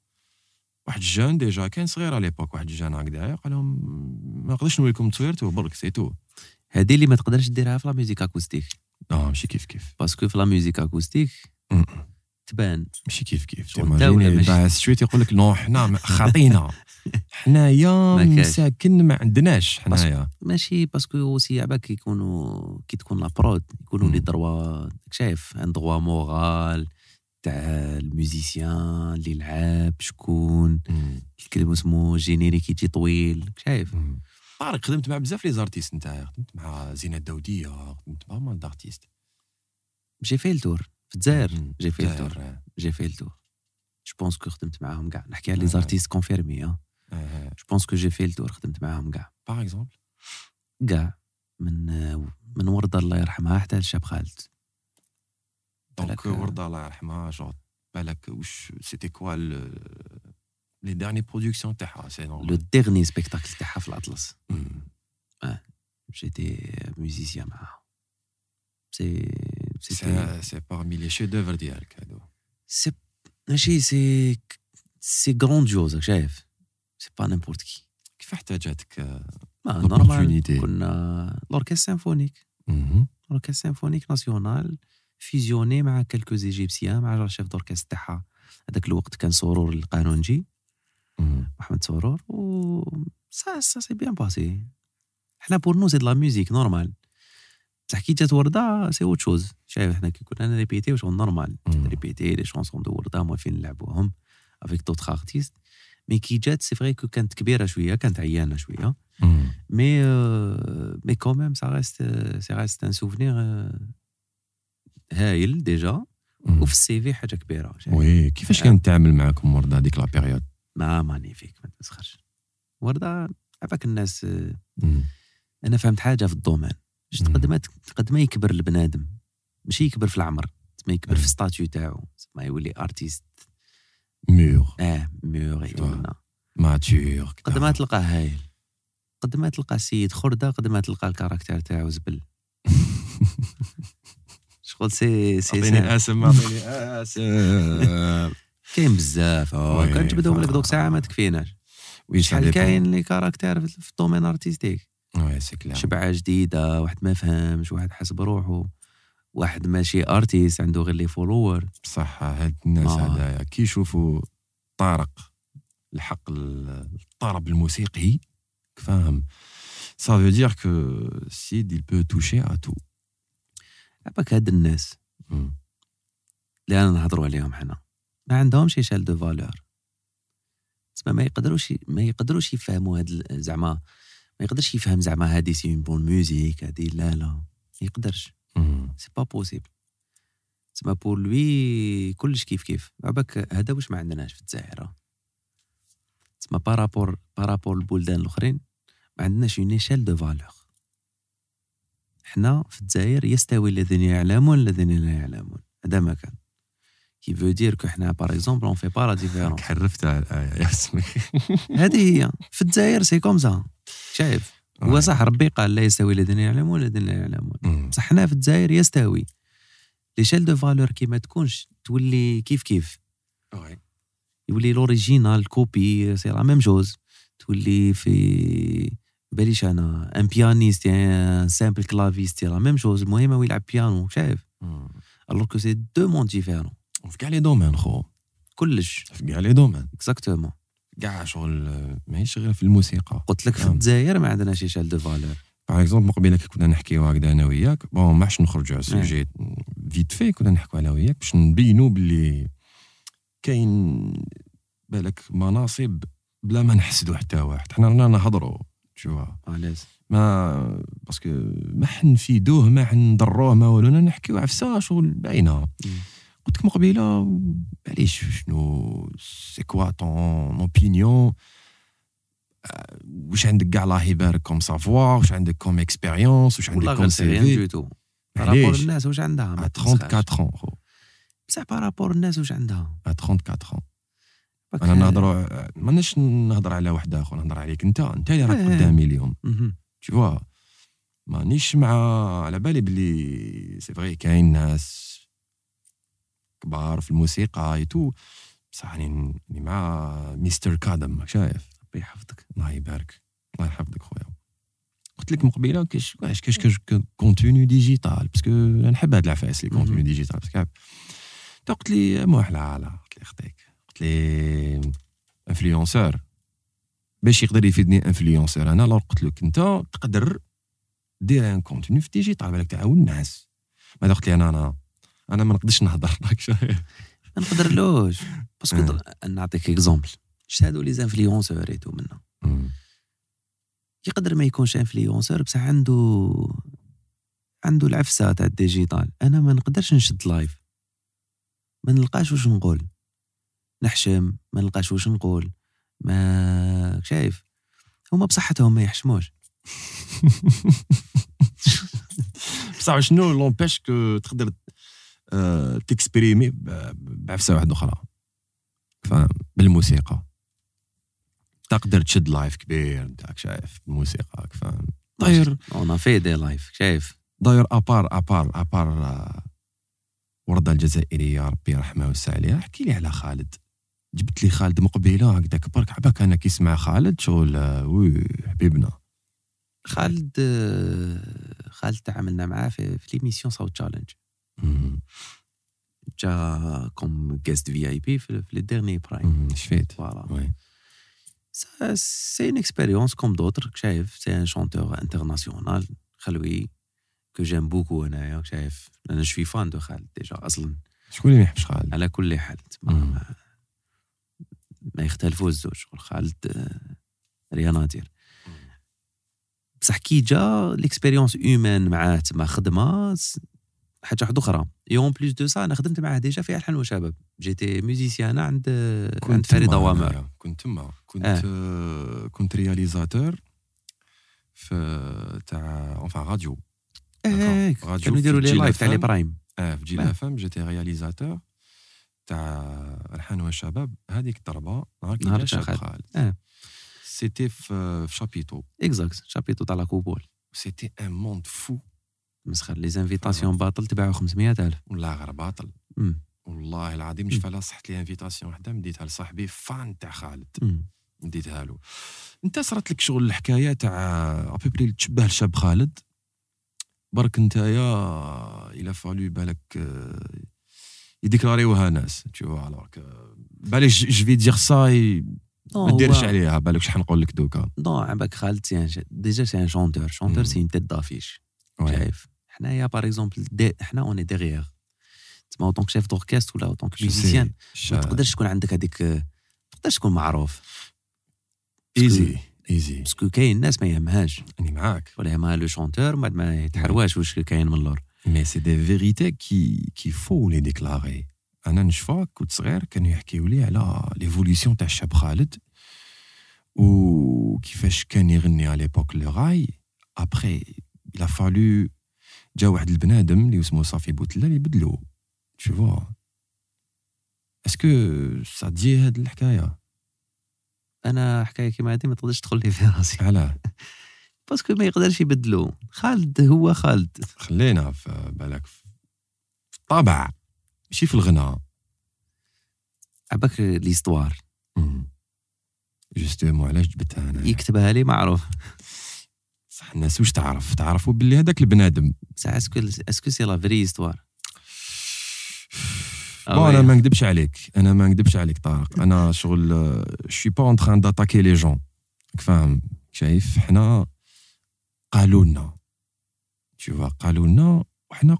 واحد ال jeune déjà كان صغير à l'époque واحد ال jeune هكذايا قال لهم ما نقدرش نوريكم تصويرته برك c'est tout هذه اللي ما تقدرش ديرها في la musique acoustique. لا ماشي كيف كيف. parce que في la musique acoustique تبان. ماشي كيف كيف. باعث شوية تيقول لك non حنا خاطينا حنايا. مساكن ما عندناش حنايا. ماشي parce que aussi عباك يكونوا كي تكون prod يكونوا. les droits شايف؟ un droit moral تاع ال musicien اللي لعب شكون. الكلمة اسمه générique يجي طويل شايف. طارق خدمت مع بزاف les artistes نتايا خدمت مع زينة الداودية خدمت مع mal d'artistes j'ai fait ال tour في الجزائر. جي في التور جي في التور جو بونس كو خدمت معاهم كاع نحكي على les آه. artistes confirmés. je pense que j'ai fait ال tour خدمت معاهم كاع par exemple كاع من من ورده الله يرحمها حتى لشاب خالد دونك بالك- ورده الله يرحمها جو بالك وش سيتي كوا les dernières productions تاعها c'est le normal dernier spectacle تاعها في الاطلس مم. j'étais musicien معاها c'est c'est c'est c'est parmi les chefs-d'œuvre ديالك هادو c'est ماشي c'est c'est grandiose شايف c'est pas n'importe qui كيف احتاجتك ما normal L'opportunité. كنا l'orchestre symphonique مهم. l'orchestre symphonique national fusionné مع quelques Égyptiens مع ال chef d'orchestre تاعها. هذاك الوقت كان سرور القانونجي. محمد سرور و ça ça s'est bien passé. حنا pour nous c'est de la musique normale بصح كي جات وردة c'est autre chose شايف حنا كي كنا ن répéter شغل normal مم. répéter les chansons de وردة موالفين نلعبوهم avec d'autres artistes mais كي جات c'est vrai que كانت كبيرة شوية كانت عيانة شوية. mais mais quand même ça reste c'est reste un souvenir هايل déjà. وفي ال CV حاجة كبيرة؟ oui كيفاش كان تعامل معاكم وردة هذيك la période؟ ما magnifique ما تمسخرش وردة عفاك الناس آه، مم. أنا فهمت حاجة في ال domaine. قد ما قد ما يكبر البنادم. ماشي يكبر في العمر ما يكبر في. statut تاعو. ما يولي artiste mûr آه mûr mature قد ما تلقاه هايل. قد ما تلقى سيد خردة قد ما تلقى ال caractère تاعو زبل. شغل سي سي, سي. اعطيني أسم أعطيني أسم. كاين بزاف. oui، كنجبدهم لك دوك ساعة ما تكفيناش. شحال كاين les caractères في ال domaine artistique؟ شبعة جديدة واحد ما فهمش واحد حسب روحه واحد ماشي artiste عنده غير les followers. بصح هاد الناس آه. هذايا كي يشوفوا طارق الحق ال- الطرب الموسيقي فاهم ça veut dire que السيد il peut toucher à tout. عباك هاد الناس. اللي أنا نهضروا عليهم حنا. ما عندهمش échelle de valeurs تسمى ما يقدروش ما يقدروش يفهموا هاد زعما ما يقدرش يفهم زعما هادي c'est une bonne musique هادي لا لا. ما يقدرش. c'est pas possible تسمى pour lui كلش كيف كيف. عباك هذا واش ما عندناش في الجزائر. تسمى par rapport par rapport البلدان الأخرين ما عندناش une échelle de valeurs حنا في الجزائر يستوي الذين يعلمون الذين لا يعلمون. هذا ما كان. qu'il faut dire que حنا par exemple on fait pas la différence حرفت على الآية يا اسمك هذه هي. في الجزائر c'est comme ça شايف؟ هو صح ربي قال لا يستوي الذين يعلمون الذين لا يعلمون. بصح حنا في الجزائر يستوي. l'échelle de valeurs كي ما تكونش تولي كيف كيف. يولي l'original copie c'est la même chose تولي في باليش أنا un pianiste un simple claviste la même chose المهم هو يلعب بيانو شايف. alors que c'est deux mondes différents في كاع les domaines خو. كلش. في كاع les domaines. exactement كاع شغل ماهيش غير في الموسيقى. قلت لك في نعم. الجزائر ما عندناش échelle de valeurs par exemple من قبيلة كي كنا نحكيو هكذا أنا وياك bon ما حش نخرجوا على. ال sujet فيت في كنا نحكوا على وياك باش نبينوا باللي كاين بالك مناصب بلا ما نحسدوا حتى واحد. حنا رانا نهضروا. تشوا علاش ما باسكو ما حنفيدوه ما حنضروه ما والو أنا نحكيو عفسه شغل باينه قلت لك من قبيله معليش شنو سي كوا طون اوبينيون واش عندك كاع الله يبارك كوم سافوار واش عندك كوم اكسبيريونس واش عندك والله كوم غير سي ريان سي دو تو بارابور معليش الناس واش عندها ما à تمسخرش. 34 خو بصح بارابور الناس واش عندها à 34 باك- أنا نهضر ماناش نهضر على واحد آخر نهضر عليك أنت أنت اللي راك إيه. قدامي اليوم. vois مانيش مع على بالي بلي سي فري كاين ناس كبار في الموسيقى اي تو بصح راني مع مستر كادم شايف؟ ربي يحفظك الله يبارك الله يحفظك خويا. قلت لك من قبيلة كاش كاش كاش contenu digital parce que نحب هاد العفايس les contenus. digital parce que. انت قلت لي لا لا قلت لي قلت لي influenceur باش يقدر يفيدني influenceur أنا لو قلت لك أنت تقدر دير un contenu في digital بالك تعاون الناس. ماذا قلت لي أنا أنا أنا ما نقدرش نهضر. راك ما نقدرلوش. parce que نعطيك exemple شت هادو les influenceurs et tout منا. يقدر ما يكونش influenceur بصح عنده عنده العفسة تاع ال digital. أنا ما نقدرش نشد live ما نلقاش واش نقول. نحشم ما نلقاش واش نقول. ما شايف؟ هما بصحتهم ما يحشموش. بصح شنو l'empêche que تقدر آه، تكسبريمي بعفسة واحدة أخرى؟ بالموسيقى. تقدر تشد لايف كبير نتاعك شايف؟ الموسيقى فاهم داير اون في دي لايف شايف؟ داير أبار أبار أبار آه، وردة الجزائرية ربي يرحمها ويوسع عليها. احكي لي على خالد. جبت لي خالد مقبلة هكذاك برك عباك أنا كيسمع خالد شغل آه، وي حبيبنا. خالد آه، خالد تعاملنا معاه في, في l'émission صوت challenge. جا comme guest في et puis في les derniers primes مم. شفيت voilà c'est une expérience comme d'autres شايف c'est un chanteur international خلوي que j'aime beaucoup انايا شايف أنا je suis fan de خالد déjà أصلا شكون اللي ما يحبش خالد؟ على كل حال. ما, يختلفوش الزوج شغل خالد آه، ريان نادير بصح كي جا ليكسبيريونس هيومان معاه تما خدمة حاجة واحدة أخرى اي اون بليس دو سا أنا خدمت معاه ديجا في ألحان وشباب جيتي ميوزيسيان عند عند فريد أنايا، كنت تما كنت آه. آه. كنت رياليزاتور في تاع اونفان راديو إيه D'accord. Radio كانوا يديروا لي لايف تاع لي. برايم آه في جيل. اف ام جيتي رياليزاتور تاع الحان والشباب هذيك الضربة نهار كي نهار شاب خالد. آه. سيتي في شابيتو اكزاكت شابيتو تاع لا كوبول سيتي ان موند فو مسخر لي زانفيتاسيون باطل تباعوا 500000 والله غير باطل والله العظيم. شفا صحت لي انفيتاسيون وحدة مديتها لصاحبي فان تاع خالد. أمم. مديتها له. انت صرات لك شغل الحكاية تاع ابيبري تشبه لشاب خالد؟ برك نتايا إلى فالو بالك آه، يديكلاريوها ناس alors que بالك جو في دير سا نو ما ديرش عليها بالك شحال نقول لك دوكا. نو عباك خالد سي ديجا سي ان شونتور شونتور. سي ان تيت دافيش. شايف؟ حنايا باغ اكزومبل حنا اوني ديغيغ تسمى اوتونك شيف دوركستر ولا Je sais. ميوزيسيان ما تقدرش تكون عندك هذيك تقدرش تكون معروف. ايزي ايزي باسكو كاين ناس ما يهمهاش. راني معاك. ولا يهمها لو شونتور بعد ما يتحرواش واش كاين من اللور. mais c'est des vérités qui qu'il faut les déclarer أنا نشفى كنت صغير كانوا يحكيو لي على l'évolution تاع الشاب خالد وكيفاش كان يغني على l'époque le راي après il a fallu جا واحد البنادم اللي اسمه صافي بوتلا اللي بدلو tu vois? est-ce que ça dit هاد الحكاية أنا حكاية كيما هذه ما تقدرش تدخل لي في راسي. علاه parce que ما يقدرش يبدلو. خالد هو خالد. خلينا في بالك في الطبع ماشي في الغناء. عباك l'histoire. justement علاش جبتها أنا يكتبها لي معروف صح الناس واش تعرف؟ تعرفوا باللي هذاك البنادم. بصح est-ce que est-ce que c'est la vraie histoire. bon أنا ما نكذبش عليك. أنا ما نكذبش عليك طارق. أنا شغل شي با اون تران داتاكي لي جون فاهم شايف؟ حنا قالوا لنا تشوف قالوا لنا وحنا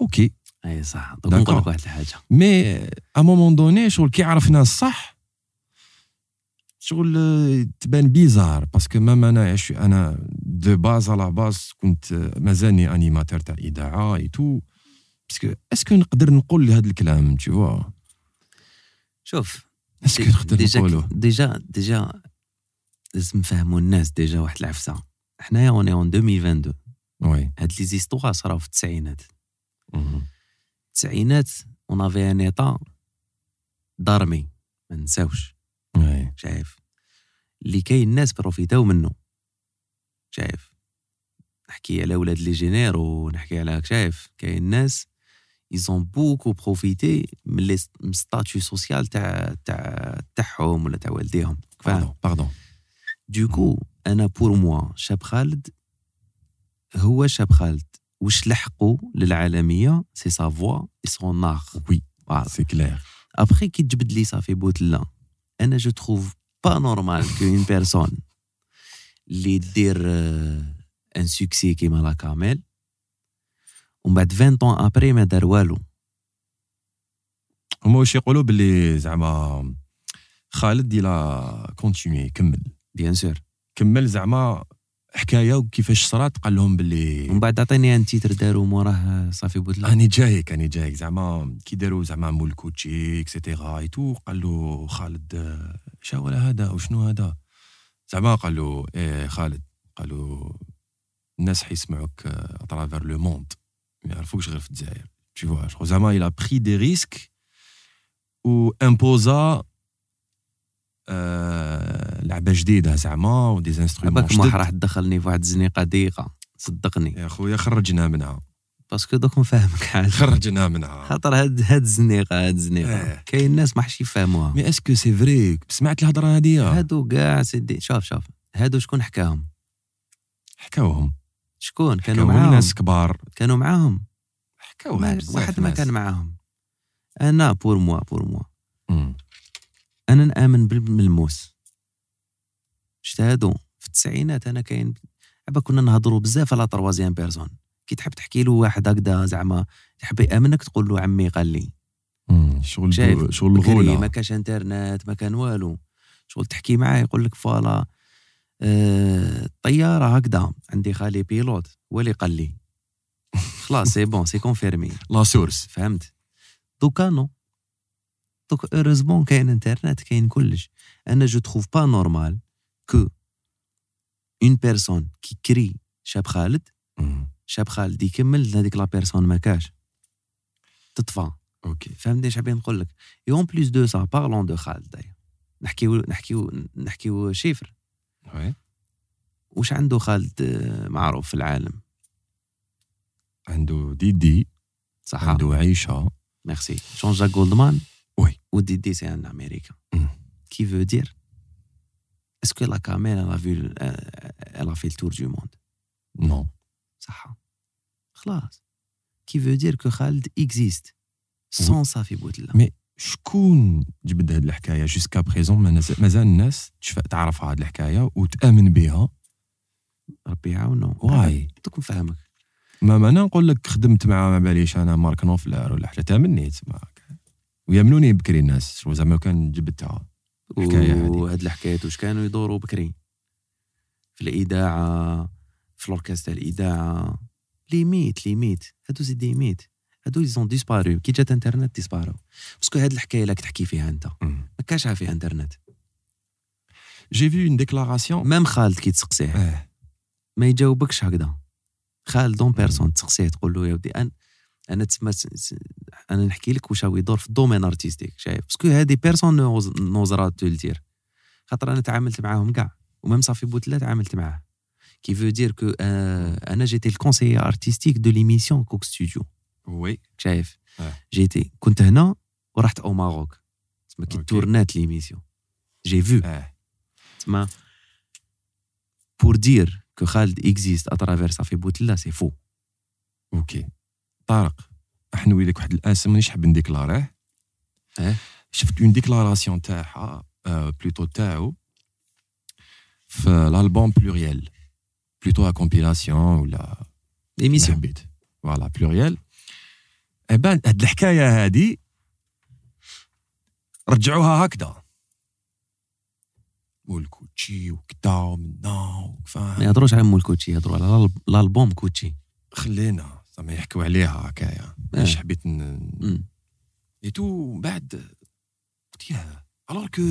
أوكي. أي صح. دوك نقول لك. واحد الحاجة. مي ا مومون دوني شغل كي عرفنا الصح شغل تبان بيزار باسكو مام أنا أنا دو باز على باز كنت مازالني انيماتور تاع اذاعه اي تو باسكو اسكو نقدر نقول هذا الكلام تشوا شوف. est-ce que نقدر نقولو؟ déjà déjà لازم نفهموا الناس déjà واحد العفسة. حنايا on est en 2022 oui هاد les histoires صراو في التسعينات. التسعينات on avait un état ضرمي ما نساوش oui شايف. اللي كاين الناس بروفيتاو منه. شايف. نحكي على ولاد les généraux نحكي على شايف. كاين ناس ils ont beaucoup profité من le statut social تاع تاع تاعهم ولا تاع والديهم. pardon pardon donc أنا pour moi شاب خالد هو شاب خالد واش لحقوا للعالميه c'est sa voix et son art oui voilà c'est clair après كي تجبد لي صافي بوتلا أنا je trouve pas normal qu'une personne اللي دير un succès كيما La Camel ومن بعد 20 ans après ما دار والو هما واش يقولوا باللي زعما خالد يلا continuer كمل bien sûr كمل زعما حكاية وكيفاش صرات؟ قال لهم باللي ومن بعد عطيني un titre داروا موراه صافي بوتلا. راني جايك راني جايك زعما كي داروا زعما مول كوتشي et cetera et tout قال له خالد شا ولا هذا؟ وشنو هذا؟ زعما قال له إيه خالد قال له الناس حيسمعوك à travers le monde ما يعرفوكش غير في الجزائر. Crois زعما a pris des risques و imposa آه لعبة جديدة زعما و des instruments عباك ما جدد. راح تدخلني في واحد الزنيقة ضيقة صدقني. يا خويا خرجنا منها. parce que دوك نفهمك عاد. خرجنا منها. خاطر هاد هاد الزنيقة هاد الزنيقة. إيه. كاين ناس ما حش يفهموها. mais est-ce que c'est vrai؟ سمعت الهضرة هذه هادو كاع سيدي شوف شوف. هادو شكون حكاهم؟ حكاوهم. شكون؟ كانوا حكاوهم معاهم. ناس كبار. كانوا معاهم. بزاف واحد ما. كان معاهم. أنا pour moi pour moi. أنا نامن بالملموس هادو؟ في التسعينات أنا كاين عبا كنا نهضروا بزاف على troisième personne كي تحب تحكي له واحد هكذا زعما يحب يأمنك تقول له عمي قال لي. شغل شغل بكري ما الغوله كانش إنترنت ما كان والو. شغل تحكي معاه يقول لك voilà آه، الطياره هكذا عندي خالي pilote هو اللي قال لي. خلاص c'est bon c'est confirmé la source فهمت؟ donc nous دوك heureusement كاين انترنت كاين كلش أنا je trouve pas normal qu'une personne qui crée شاب خالد. شاب خالد يكمل هذيك la personne ما كاش تطفى OK فهمتني اش حابين نقول لك et en plus de ça parlons de خالد داير نحكيو نحكيو نحكيو chiffres oui واش عنده خالد آه، معروف في العالم. عنده ديدي صح عنده عيشة. ميرسي جون جاك جولدمان. وديدي c'est un américain مم. qui veut dire est-ce que la caméra elle a vu euh, elle a fait le tour du monde? non صح خلاص qui veut dire que خالد existe sans صافي بوتلا mais شكون جبد هاد الحكاية jusqu'à présent مازال الناس تعرف هاد الحكاية وتامن بها ربي يعاونو واي دوك نفهمك ما أنا نقول لك خدمت مع ما باليش أنا مارك نوفلر ولا حاجة تامنيت ما ويامنوني بكري الناس شو زعما كان جبتها الحكاية هذه. وهاد الحكايات واش كانوا يدوروا بكري؟ في الإذاعة في الاوركسترا الإذاعة. les mythes les mythes هادو زيد les mythes هادو ils ont disparu. كي جات انترنت disparu. parce que هاد الحكاية اللي تحكي فيها أنت. ما كانش فيها انترنت. j'ai vu une déclaration même خالد كي تسقسيه. آه. ما يجاوبكش هكذا. خالد d'une personne تسقسيه تقول له يا ودي أنا أنا تسمى أنا نحكي لك واش هو يدور في ال domaine artistique شايف؟ parce que هادي personne نوز- نوزرا تولتير خاطر أنا تعاملت معاهم كاع و même صافي بوتلا تعاملت معاه. qui veut dire que أنا j'étais ال conseiller artistique de l'émission Coke Studio. oui شايف. j'étais كنت هنا ورحت au Maroc. تسمى كي. تورنات l'émission. j'ai vu تسمى. pour dire que خالد existe à travers صافي بوتلا c'est faux OK طارق احنوي لك واحد الاسم مانيش حاب نديكلاريه. آه شفت une déclaration تاعها آه، plutôt تاعو. في الالبوم Pluriel plutôt une compilation ولا émission حبيت voilà Pluriel eh ben هاد الحكاية هادي رجعوها هكذا. والكوتشي وكدا ومنا ما وفاهم يهضروش على مول كوتشي يهضروا على الالبوم كوتشي. خلينا. زعما يحكوا عليها هكايا. مش حبيت ن... et tout بعد قلت ياه alors que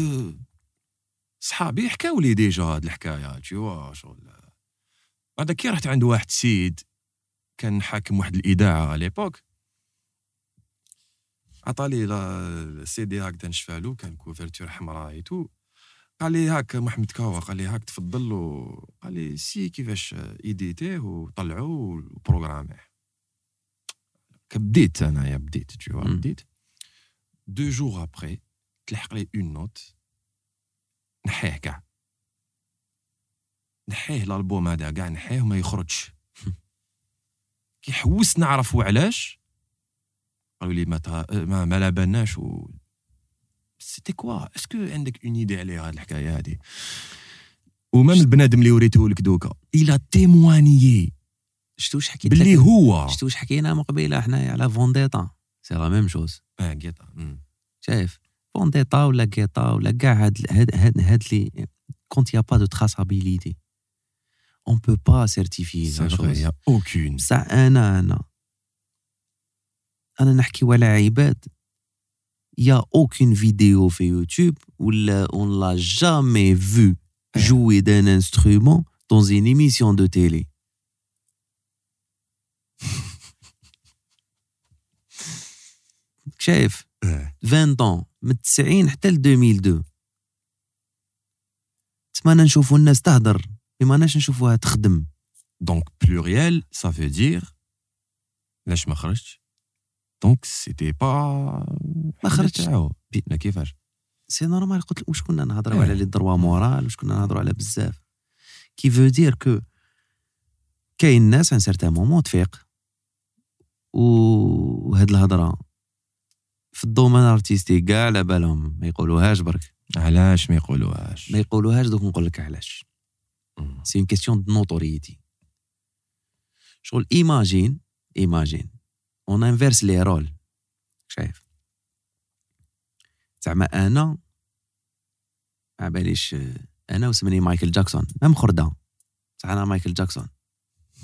صحابي حكاو لي déjà هاد الحكاية تشوا شغل. بعد كي رحت عند واحد سيد كان حاكم واحد الإذاعة à l'époque عطالي لا- السي دي هكذا نشفالو كان couverture حمراء et tout قال لي هاك محمد كاوا قال لي هاك تفضل وقال لي سي كيفاش ايديتيه وطلعوه وبروغراميه بديت انايا بديت تشوا مم. بديت. deux jours après تلحق لي une note نحيه كاع. نحيه الالبوم هذا كاع نحيه وما يخرجش. كي حوست نعرف علاش قالوا لي ما ما, ما لا بالناش و c'était quoi est-ce que عندك une idée عليها هاد الحكاية هادي؟ و même البنادم اللي وريته لك دوكا il a témoigné شتو واش حكيت باللي لك؟ هو. شتو واش حكينا من قبيلة حنايا على فونديتا c'est la même chose آه قيطا مم. شايف؟ فونديتا ولا كيتا ولا كاع هاد هاد هاد, هاد les contes y a pas de traçabilité on peut pas certifier C'est vrai, il n'y a aucune. بصح أنا أنا أنا نحكي على عباد. y a aucune vidéo في يوتيوب ولا on l'a jamais vu jouer d'un instrument dans une émission de télé. شايف آه. 20 ans من 90 حتى ل 2002 تسمى نشوفوا الناس تهدر ما ماناش نشوفوها تخدم Donc, pluriel, ça veut dire. لاش ما خرجتش donc c'était pas ما خرجتش. لا كيفاش c'est normal قلت لك واش كنا نهضروا إيه. على les droits moraux واش كنا نهضروا على بزاف qu'il faut dire que كاين ناس un certain moment تفيق وهاد الهضرة في ال domaine artistique كاع على بالهم ما يقولوهاش برك. علاش ما يقولوهاش؟ ما يقولوهاش دوك نقول لك علاش. c'est une question de notoriété شغل imagine imagine on inverse les rôles شايف؟ زعما أنا ما باليش أنا وسمني مايكل جاكسون. même خردة. بصح أنا مايكل جاكسون.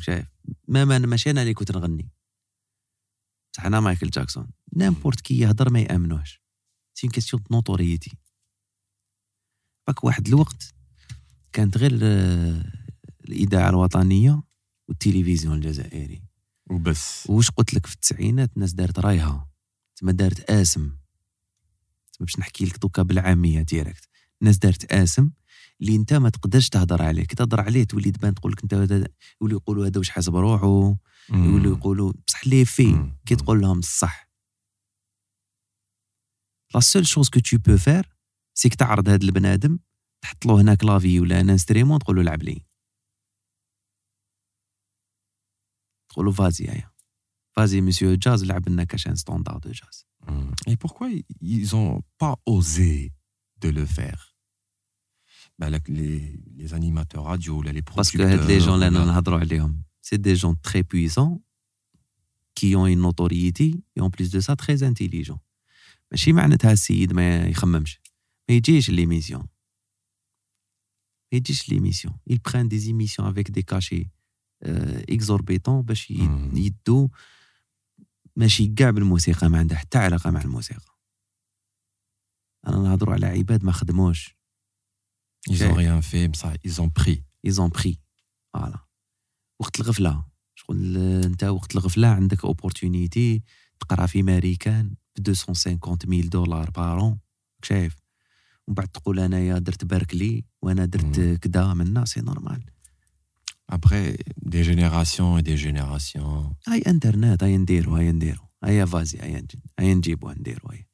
شايف؟ ما ما ماشي أنا اللي كنت نغني. بصح أنا مايكل جاكسون. n'importe qui يهضر ما يامنوش c'est une question notoriété. باك واحد الوقت كانت غير الإذاعة الوطنية والتلفزيون الجزائري. وبس. واش قلت لك في التسعينات الناس دارت رايها. تما دارت آسم. تما باش نحكي لك دوكا بالعامية directe. الناس دارت آسم اللي انت ما تقدرش تهضر عليه. كي تهضر عليه تولي تبان تقول لك انت يولوا يقولوا هذا واش حاسب روحه يولوا يقولوا بصح les faits. كي تقول لهم الصح. la seule chose que tu peux faire c'est que تعرض هذا البنادم تحط له هنا clavier ولا un instrument تقول له لعب لي تقول له vas-y هيا vas-y monsieur jazz لعب لنا كاش un standard de jazz Mm. Et pourquoi ils ont pas osé de le faire? بالك les, les animateurs radio ولا les parce que هاد les gens اللي أنا producteurs نهضروا عليهم c'est des gens très puissants qui ont une notoriété et en plus de ça très intelligents ماشي معناتها السيد ما يخممش. ما يجيش l'émission ما يجيش l'émission il prennent des émissions avec des cachets euh, exorbitants باش. يدو ماشي كاع بالموسيقى ما عنده حتى علاقة مع الموسيقى. أنا نهضروا على عباد ما خدموش. Ils ont rien fait بصح ils ont pris. Ils ont pris. voilà وقت الغفلة. شغل انت وقت الغفلة عندك opportunité تقرا في ماريكان ب 250 mille dollars par an شايف. ومن بعد تقول انايا درت باركلي وأنا درت. كدا منا c'est normal des générations et des générations. هاي إنترنت هاي نديرو هاي نديرو. هيا vas-y هيا نج- هيا نجيبو نديرو هاي.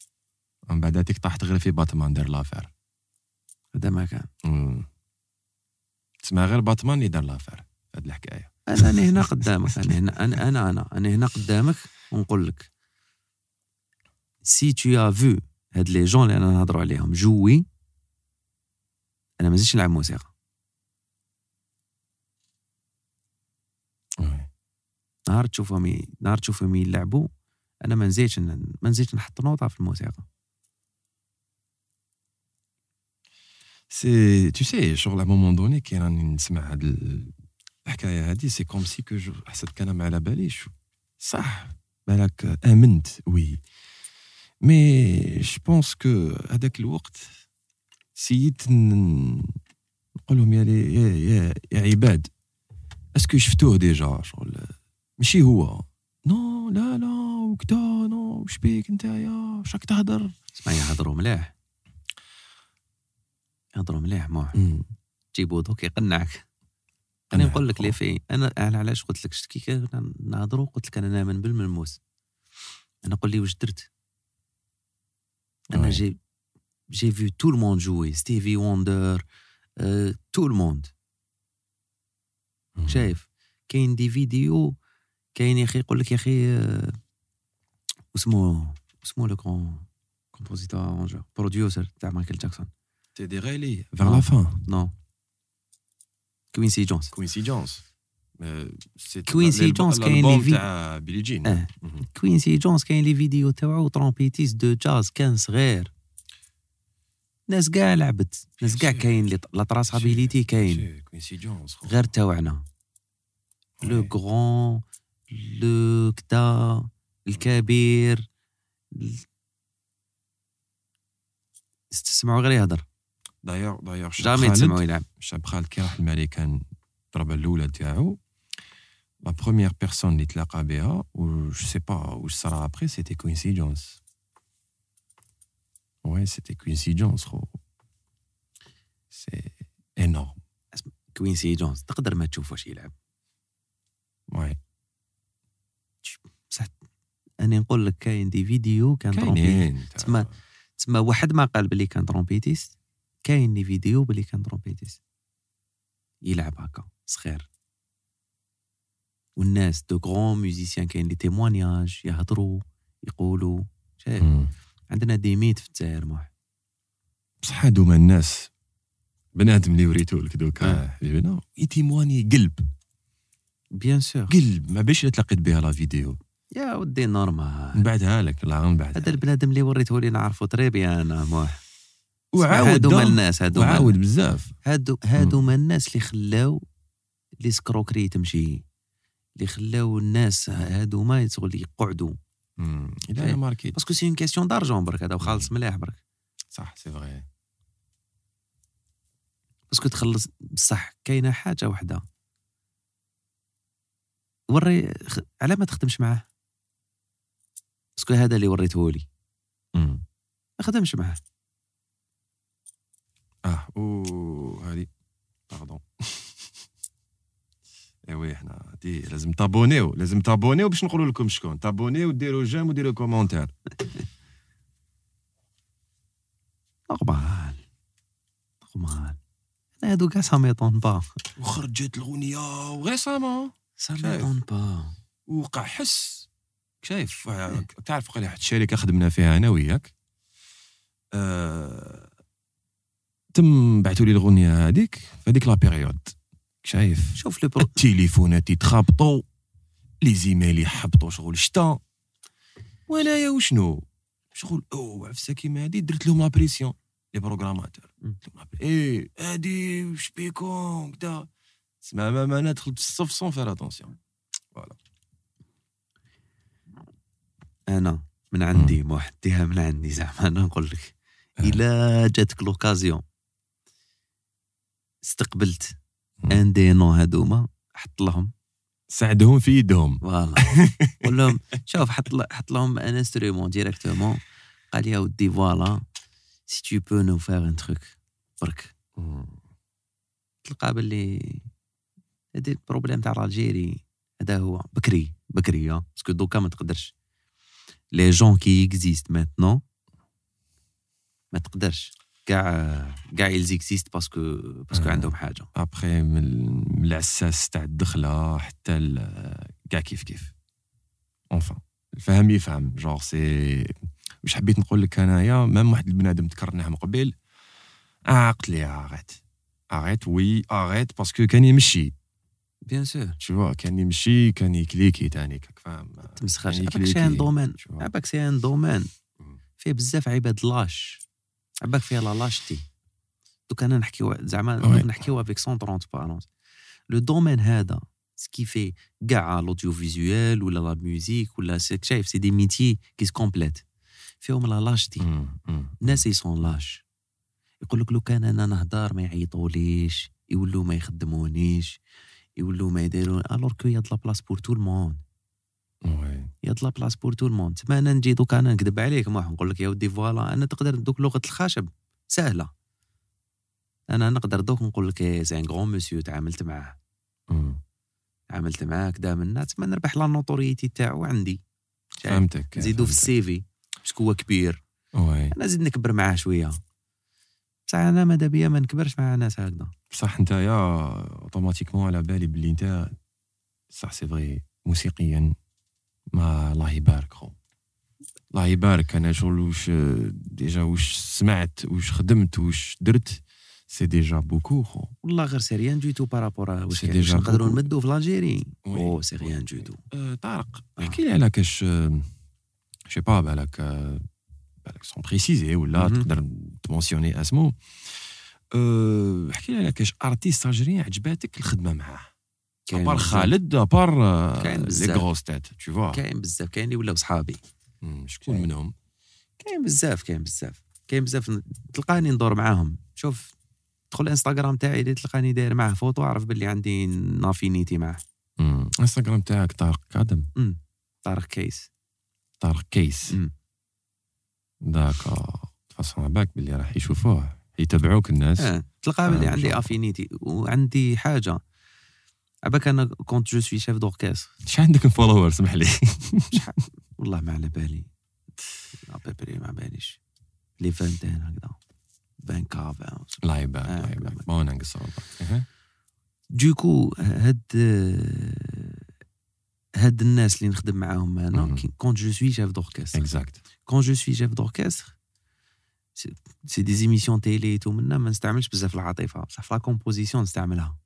من بعد هذيك طاحت غير في باتمان دار l'affaire. هذا ما كان. تسمع غير باتمان اللي دار l'affaire في هذه الحكاية أنا هنا قدامك أنا هنا أنا أنا أنا, أنا هنا قدامك ونقول لك. c'est tout est faux هاد les gens اللي أنا نهضروا عليهم jouer. أنا ما زلتش نلعب موسيقى. نهار تشوفهم نهار تشوفهم يلعبوا أنا ما نزيدش ما نزيدش نحط نوطة في الموسيقى. c'est tout c'est شغل à moment donné كي راني نسمع هاد ال- الحكاية هادي c'est comme si que je حسيت كان ما على باليش صح بالك امنت oui mais je pense que هذاك الوقت سيت نقول لهم يا لي يا, يا, يا عباد est-ce que شفتوه déjà شغل؟ ماشي هو. non لا لا وكدا نو وش بيك نتايا واش راك تهضر اسمع يهضروا مليح. يهضروا مليح موح مم. جيبو دوك يقنعك. أنا. نقول لك les faits أنا علاش قلت لك شت كي كنا نهضروا قلت لك أنا نامن بالملموس. أنا قول لي واش درت؟ أنا oui. j'ai j'ai vu tout le monde jouer ستيفي ووندر tout le monde مم. شايف كاين des vidéos كاين يا أخي يقول لك يا أخي آه، واسمو اسمه le grand compositeur arrangeur producteur تاع مايكل جاكسون Teddy Riley vers la fin. non كوينسي جونز Coincidence. كوينسي جونز كاين les faits تاع بيلي جين آه كوينسي جونز كاين les vidéos تاعو trompettiste de jazz كان صغير ناس كاع لعبت ناس كاع كاين la traçabilité كاين غير تاوعنا le grand لو كدا الكبير ال- تسمعوا غير يهضر دايوغ دايوغ جامي تسمعوا يلعب شاب خالد كي راح المالي كان الضربه الاولى تاعو لا بروميير بيرسون اللي تلاقى بها و جو سي با واش صرا ابري سيتي كوينسي جونز وي سيتي كوينسي جونز خو سي انورم كوينسي جونز تقدر ما تشوف واش يلعب وي بصح أنا نقول لك كاين des vidéos كان trompettiste كاينين تاع- تسمى تسمى واحد ما قال بلي كان trompettiste كاين les vidéos بلي كان trompettiste يلعب هكا صغير والناس de grands musiciens كاين les témoignages يهضروا يقولوا. شايف. عندنا des mythes في الجزائر موح بصح هادوما الناس بنادم اللي وريتو لك آه. دوكا حبيبنا يتيمواني قلب. بيان سور قلب ما باش تلاقيت بها لا فيديو. يا ودي نورمال. نبعدها لك لا نبعدها هذا البنادم اللي وريته لي نعرفو تري بيان موح وعاود هادو الناس هادو وعاود بزاف. هادو هادو الناس اللي خلاو لي سكروكري تمشي. اللي خلاو الناس هادو ما يتغل يقعدوا. أنا ماركيت باسكو سي اون كيسيون دارجون برك هذا وخالص مليح برك. صح سي فغي باسكو تخلص بصح كاينة حاجة وحدة. وري. على ما تخدمش معاه؟ باسكو هذا اللي وريته لي. ما خدمش معاه. آه أو هادي باردون ايوي إحنا دي لازم تابونيو لازم تابونيو باش نقولوا لكم شكون تابونيو وديروا جيم وديروا كومونتير نورمال نورمال أنا هادو كاع سا ميطون با وخرجت الاغنيه وريسامون سا. ميطون با وقع حس شايف تعرف قال واحد الشركة خدمنا فيها أنا وياك آه تم بعثوا لي الاغنيه هذيك في هذيك لا بيريود شايف؟ شوف لو برو التليفونات يتخابطوا لي زيميل يحبطوا شغل شتا. وانايا وشنو؟ شغل أو عفسه كيما هادي؟ درت لهم لابريسيون لي بروغراماتور. إيه هادي وش بيكون كدا. سمع ما ما أنا دخلت في الصف سون فير اتونسيون أنا من عندي موحديها من عندي زعما أنا نقول لك. آه. إلا جاتك لوكازيون استقبلت. ان دي نو هادوما حط لهم. ساعدهم في يدهم. فوالا. قول لهم شوف حط حط لهم ان انسترومون ديريكتومون قال يا ودي فوالا. سي تو بو نو فير ان تروك برك. تلقى باللي هادي البروبليم تاع الجيري هذا هو بكري بكري باسكو دوكا ما تقدرش. لي جون كي اكزيست ماتنون ما تقدرش. كاع كاع existent باسكو باسكو. عندهم حاجة. ابخي من ال- من العساس تاع الدخلة حتى كاع كيف كيف. اونفان الفهم يفهم. جونغ سي واش حبيت نقول لك أنايا؟ مام واحد البنادم تكرناه من قبل آه قلت لي اغيت اغيت وي اغيت باسكو كان يمشي. بيان سور تشوا كان يمشي كان يكليكي تاني كاك فاهم تمسخاش كان عباك سي ان vois. عباك سي ان دومين مم. فيه بزاف عباد لاش. عباك فيها لا لاشتي دوك أنا نحكيو زعما. نحكيو افيك 130 بالونس لو دومين هذا سكي في كاع لوديو فيزوال ولا لا ميوزيك ولا شايف سي دي ميتي كي كومبليت فيهم لا لاشتي. الناس يسون لاش يقول لك لو كان أنا نهضر ما يعيطوليش يولوا ما يخدمونيش يولوا ما يديرون الوغ كو يا دلا بلاس بور تو الموند يا دلا بلاس بور تو الموند. تما أنا نجي دوك أنا نكذب عليك ما نقول لك يا ودي فوالا أنا تقدر دوك لغة الخشب. سهلة. أنا نقدر دوك نقول لك ان غران مسيو تعاملت معاه. مم. تعاملت معاه كدا من الناس ما نربح لا نوتوريتي تاعو عندي؟ فهمتك نزيدو في فهمتك. السي في باسكو هو كبير. وي. أنا زيد نكبر معاه شوية. بصح أنا ماذا بيا ما نكبرش مع ناس هكذا. بصح أنت يا اوتوماتيكمون على بالي باللي أنت صح سي فغي موسيقيا. ما الله يبارك خو الله يبارك أنا شغل وش ديجا وش سمعت وش خدمت وش درت سي ديجا بوكو خو والله غير سي ريان دو تو بارابور واش ديجا نقدروا. نمدوا في الجيري. أو سي ريان دو تو طارق. احكي لي على كاش جو با بالك بالك سون بريسيزي ولا. تقدر تمونسيوني اسمو احكي لي على كاش artiste algérien عجباتك الخدمه معاه à part. خالد à part كاين les. grosses têtes toutefois كاين بزاف. كاين اللي ولاو صحابي. شكون. منهم؟ كاين بزاف كاين بزاف. كاين بزاف. تلقاني ندور معاهم. شوف دخل الانستغرام تاعي اللي تلقاني داير معاه فوتو عرف باللي عندي une affinité معاه. انستغرام تاعك طارق قادم. طارق كيس. طارق كيس. مم. داكا فاصون باك باللي راح يشوفوه يتبعوك الناس. آه. تلقى آه، باللي عندي. افينيتي وعندي حاجة. عباك أنا كونت جو سوي شيف دوركاس شحال عندك فولور سمح لي. والله ما على بالي. ابيبري ما باليش. لي فانتين هكذا. 20 كا 20 الله يبارك الله يبارك. ما نقصر والله. دوكو هاد هاد الناس اللي نخدم معاهم أنا. quand je suis chef d'orchestre exact quand je suis chef d'orchestre c'est des émissions télé tout منا ما نستعملش بزاف العاطفه بصح في la composition نستعملها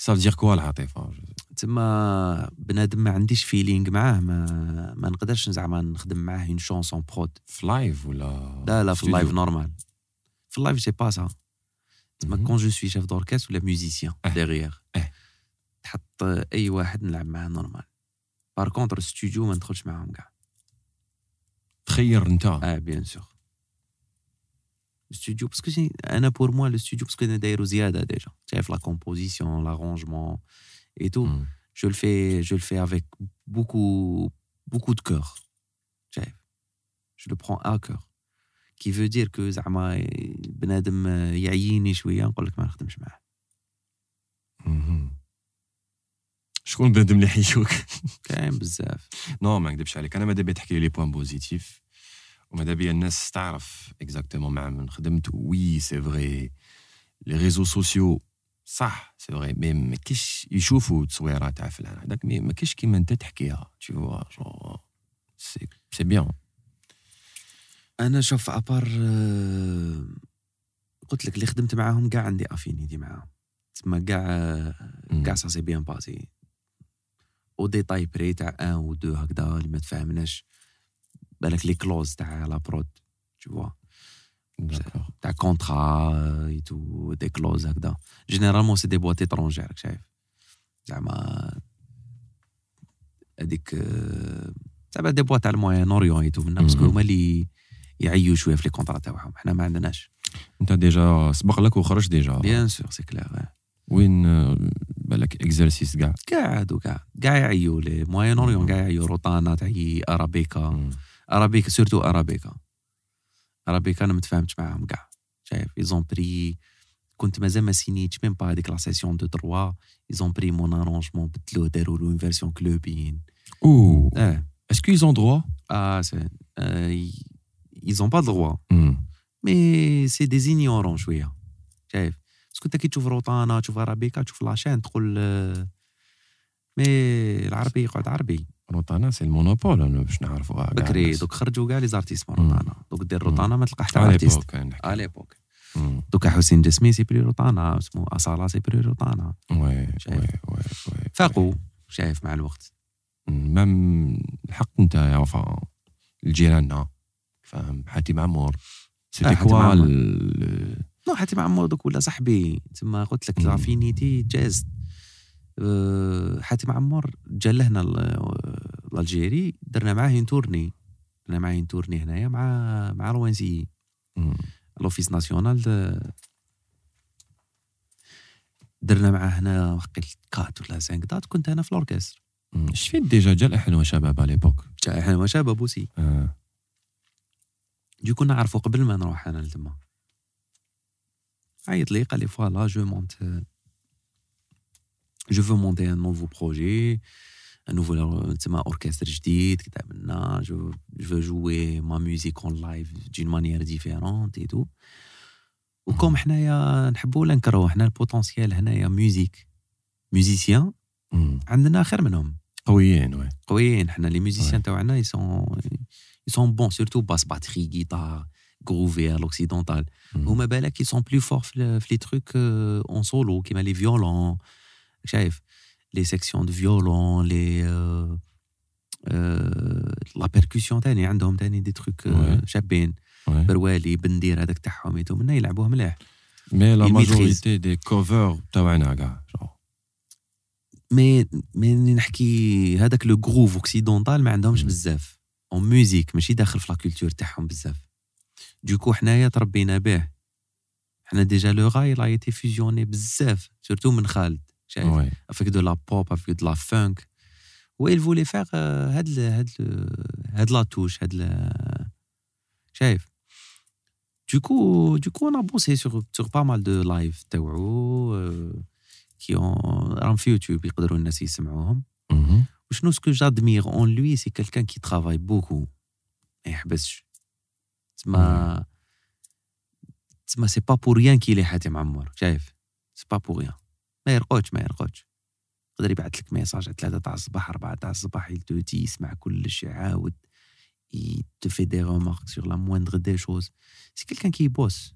ça veut dire quoi العاطفه تما بنادم ما عنديش feeling معاه ما ما نقدرش زعما نخدم معاه une chanson prod في live ولا لا لا في؟ ال live normal في ال live c'est pas ça تما. quand je suis chef d'orchestre ولا musicien آه. différent آه. تحط أي واحد نلعب معاه normal par contre studio ما ندخلش معاهم كاع. تخير أنت. آه bien sûr studio parce que c'est- أنا pour moi le studio parce que أنا دايرو زياده déjà شايف la composition l'arrangement et tout مم. je le fais, je le fais avec beaucoup, beaucoup de cœur. شايف Je le prends à cœur. Qui veut dire que زعما بنادم يعييني شوية نقول لك ما نخدمش معاه. مهم. شكون بنادم اللي يحيوك كاين بزاف. non ما نكذبش عليك أنا ماذا بيا تحكي les points positifs وماذا بيا الناس تعرف exactement مع من خدمت oui c'est vrai les réseaux sociaux صح c'est vrai mais ما كاينش يشوفوا تصويرات تاع فلان هذاك mais ما كاينش كيما انت تحكيها tu vois genre c'est c'est bien أنا شوف à part قلت لك اللي خدمت معاهم كاع عندي affinité معاهم. تما كاع كاع ça s'est bien passé. au détail près تاع un ou deux هكذا اللي ما تفاهمناش بالك les clauses تاع la prod tu vois. تاع contrat et tout des clauses هكذا généralement c'est des boîtes étrangères راك شايف زعما هذيك زعما des boîtes تاع ال Moyen-Orient et tout منا parce que. هما اللي يعيو شوية في les contrats تاعهم حنا ما عندناش انت déjà سبق لك وخرج déjà bien sûr c'est clair وين بالك exercice كاع كاع هادو كاع كاع يعيو les Moyen-Orient كاع يعيو روتانا تعيي ارابيكا. ارابيكا surtout ارابيكا ارابيكا أنا ما تفاهمتش معاهم كاع. شايف ils ont pris كنت مازال ما سينيتش même pas هذيك la cession de droits ils ont pris mon arrangement بدلوه داروا له une version clubbing euh آه est-ce qu' ils ont droit. آه si ils ont pas droit مم. mais c'est des ignorants شوية شايف parce que انت كي تشوف روتانا تشوف ارابيكا تشوف la chaîne تقول آه، mais العربي يقعد عربي روتانا c'est ال monopole أنا باش نعرفوها بكري. donc خرجوا كاع les artistes مم. روتانا donc دير. روتانا ما تلقى حتى على artiste l'époque. دوكا حسين جسمي سي بري روتانا اسمه أصالة سي بري روتانا وي. وي وي فاقوا شايف مع الوقت مام الحق انت يا وفاء الجيراننا فاهم حاتم عمور سيتي حاتم كوا عمور. نو حتى مع عمر دوك ولا صاحبي تما قلت لك. لافينيتي جاز حاتم عمر جا لهنا لالجيري درنا معاه تورني درنا معاه تورني هنايا مع مع الوانسي مم. لوفيس ناسيونال درنا معاه هنا وقيل كات ولا سانك دات كنت أنا في الأوركستر مم. شفيت ديجا جا الاحن وشباب على ليبوك جا إحنا شباب بوسي آه. دي كنا نعرفو قبل ما نروح أنا لتما عيط لي قال لي فوالا جو مونت جو فو مونتي ان نوفو بروجي ان نوفو تسمى اوركستر جديد كتاب لنا جو جو جوي ما ميوزيك اون لايف دون مانيير ديفيرونت اي تو وكم حنايا نحبو ولا نكرهو حنا البوتونسيال هنايا ميوزيك ميوزيسيان مم. عندنا خير منهم قويين وي قويين حنا لي Ouais. ميوزيسيان تاعنا يسون يسون بون سورتو باس باتري جيتار غروفي على لوكسيدونتال مم. هما بالك كي سون بلو فور في لي تروك اون سولو كيما لي فيولون شايف لي سيكسيون دو فيولون لي لا بيركوسيون تاني عندهم تاني دي تروك Ouais. شابين. بروالي بندير هذاك تاعهم ايتو منا يلعبوه مليح مي لا ماجوريتي دي كوفر تاعنا كاع. مي مي نحكي هذاك لو غروف اوكسيدونتال ما عندهمش مم. بزاف اون ميوزيك ماشي داخل في لا كولتور تاعهم بزاف دوكو حنايا تربينا به حنا ديجا لو غاي لا ايتي فيزيوني بزاف سورتو من خالد Ouais. افيك دو لا بوب افيك دو لا فانك و il voulait faire euh, هاد ال- هاد ال- هاد لا توش هاد ال- شايف؟ دوكو دوكو أنا بوسي سور سور با مال دو لايف تاوعو كي راهم في يوتيوب يقدروا الناس يسمعوهم. Mhm. وشنو سكو جادمير اون لوي سي كالكان كي ترافاي بوكو ما يحبسش تسما تسما c'est pas pour rien qu'il est حاتم عمور شايف؟ c'est pas pour rien ما يرقوش ما يرقوش يقدر يبعث لك message على ثلاثة تاع الصباح أربعة تاع الصباح il t'écoute يسمع كلش يعاود il te fait des remarques sur la moindre des choses. C'est quelqu'un qui bosse.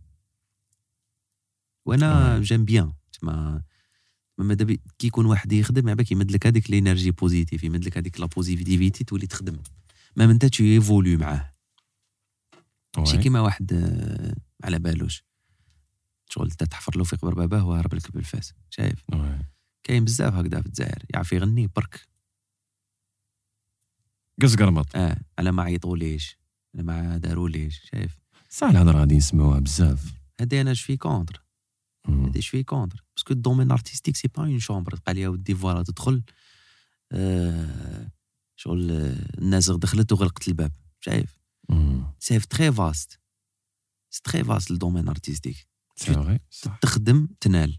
وأنا j'aime bien تما ماذا بي كي يكون واحد يخدم عباك يمد لك هذيك l'énergie positive يمد لك هذيك la positivité تولي تخدم. ما انت تو évoluer معاه. ماشي. كيما واحد آه، على بالوش. شغل تحفر له في قبر باباه وهرب لك بالفاس شايف؟ Ouais. كاين بزاف هكذا في الجزائر يعرف يغني برك. قص قرمط. آه على ما عيطوليش على ما داروليش شايف؟ صح الهضرة غادي نسمعوها بزاف. هادي أنا je suis contre. هادي je suis contre. parce que ال domaine artistique c'est pas une chambre تلقى ليا ودي voilà تدخل. آه شغل آه، الناس دخلت وغلقت الباب شايف؟ مم. c'est très vaste c'est très vaste ال domaine artistique تخدم تنال.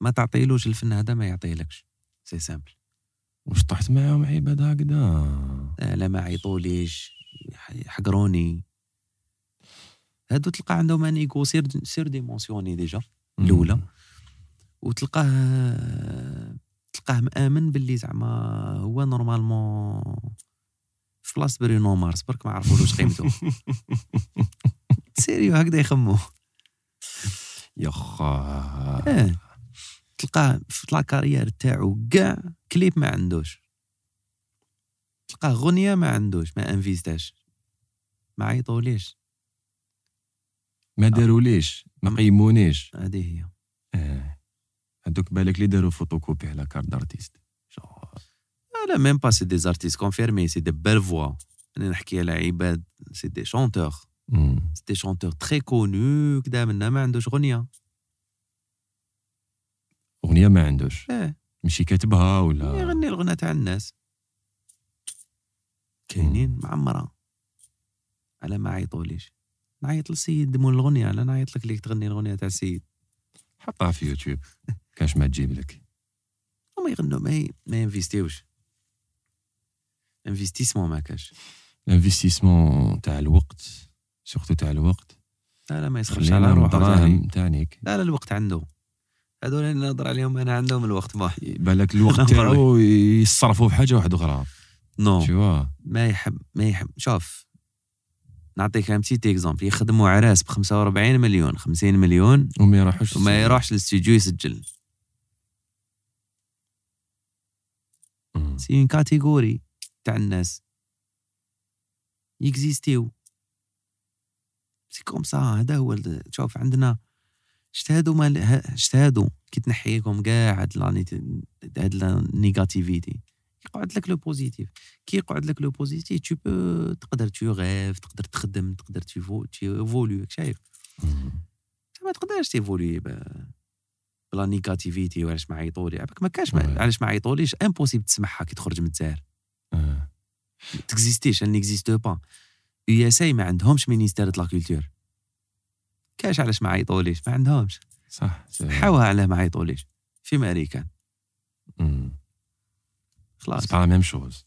ما تعطيلوش الفن هذا ما يعطيلكش. c'est simple واش طحت معاهم عباد هكذا؟ لا ما عيطوليش. يحقروني. هادو تلقى عندهم un ego sur sur dimensionné déjà الأولى. وتلقاه تلقاه مآمن باللي زعما هو normalement في بلاصه Bruno Mars برك ما عرفولوش قيمته. sérieux هكذا يخمو يا خا. آه تلقاه في la carrière تاعو كاع كليب ما عندوش. تلقاه غنية ما عندوش ما investi اش ما عيطوليش. ما داروليش ما قيمونيش. هذه هي. آه هذوك بالك اللي داروا فوتوكوبي على carte d'artiste. là même pas c'est des artistes confirmés c'est des belles voix أنا نحكي على عباد c'est des chanteurs مم. c'est des chanteurs très connus كدا منا ما عندوش غنية أغنية ما عندوش آه ماشي كاتبها ولا؟ يغني الغنى تاع الناس. كاينين معمرة. على ما عيطوليش. نعيط للسيد مول الغنية لا نعيط لك ليك تغني الغنية تاع السيد. حطها في يوتيوب. كاش ما تجيب لك. هما يغنوا ما ما ي investir وش investissement ما كاش. ال investissement تاع الوقت. surtout تاع الوقت. لا لا ما خلينا على روحه تاني. الدراهم تاعنيك لا لا الوقت عنده. هذول اللي نهضر عليهم أنا عندهم الوقت ما بالك الوقت تاعو يصرفوا في حاجة واحدة أخرى. non. تشوا ما يحب ما يحب. شوف نعطيك un petit exemple يخدموا عراس ب 45 مليون. 50 مليون وما يروحوش وما يروحش للاستوديو يسجل. c'est une catégorie تاع الناس. ي exister و. c'est comme ça هذا هو ال- شوف عندنا اجتهدوا ما اجتهدوا كي تنحيكم كاع هاد la nég- هاد ال négativité يقعد لك le positif كي يقعد لك le positif tu peux تقدر تو غيف تقدر تخدم تقدر tu évolues شايف. ما تقدرش ت évoluer ب la négativité وعلاش ما عيطولي؟ عباك ما كاش علاش ما عيطوليش؟ impossible تسمعها كي تخرج من الجزائر آه. ت exister ش elle n'existe pas USA ما عندهمش ministère la culture كاش علاش ما عيطوليش؟ ما عندهمش. صح حاوها علاه ما عيطوليش. في امريكان. خلاص. c'est pas la même chose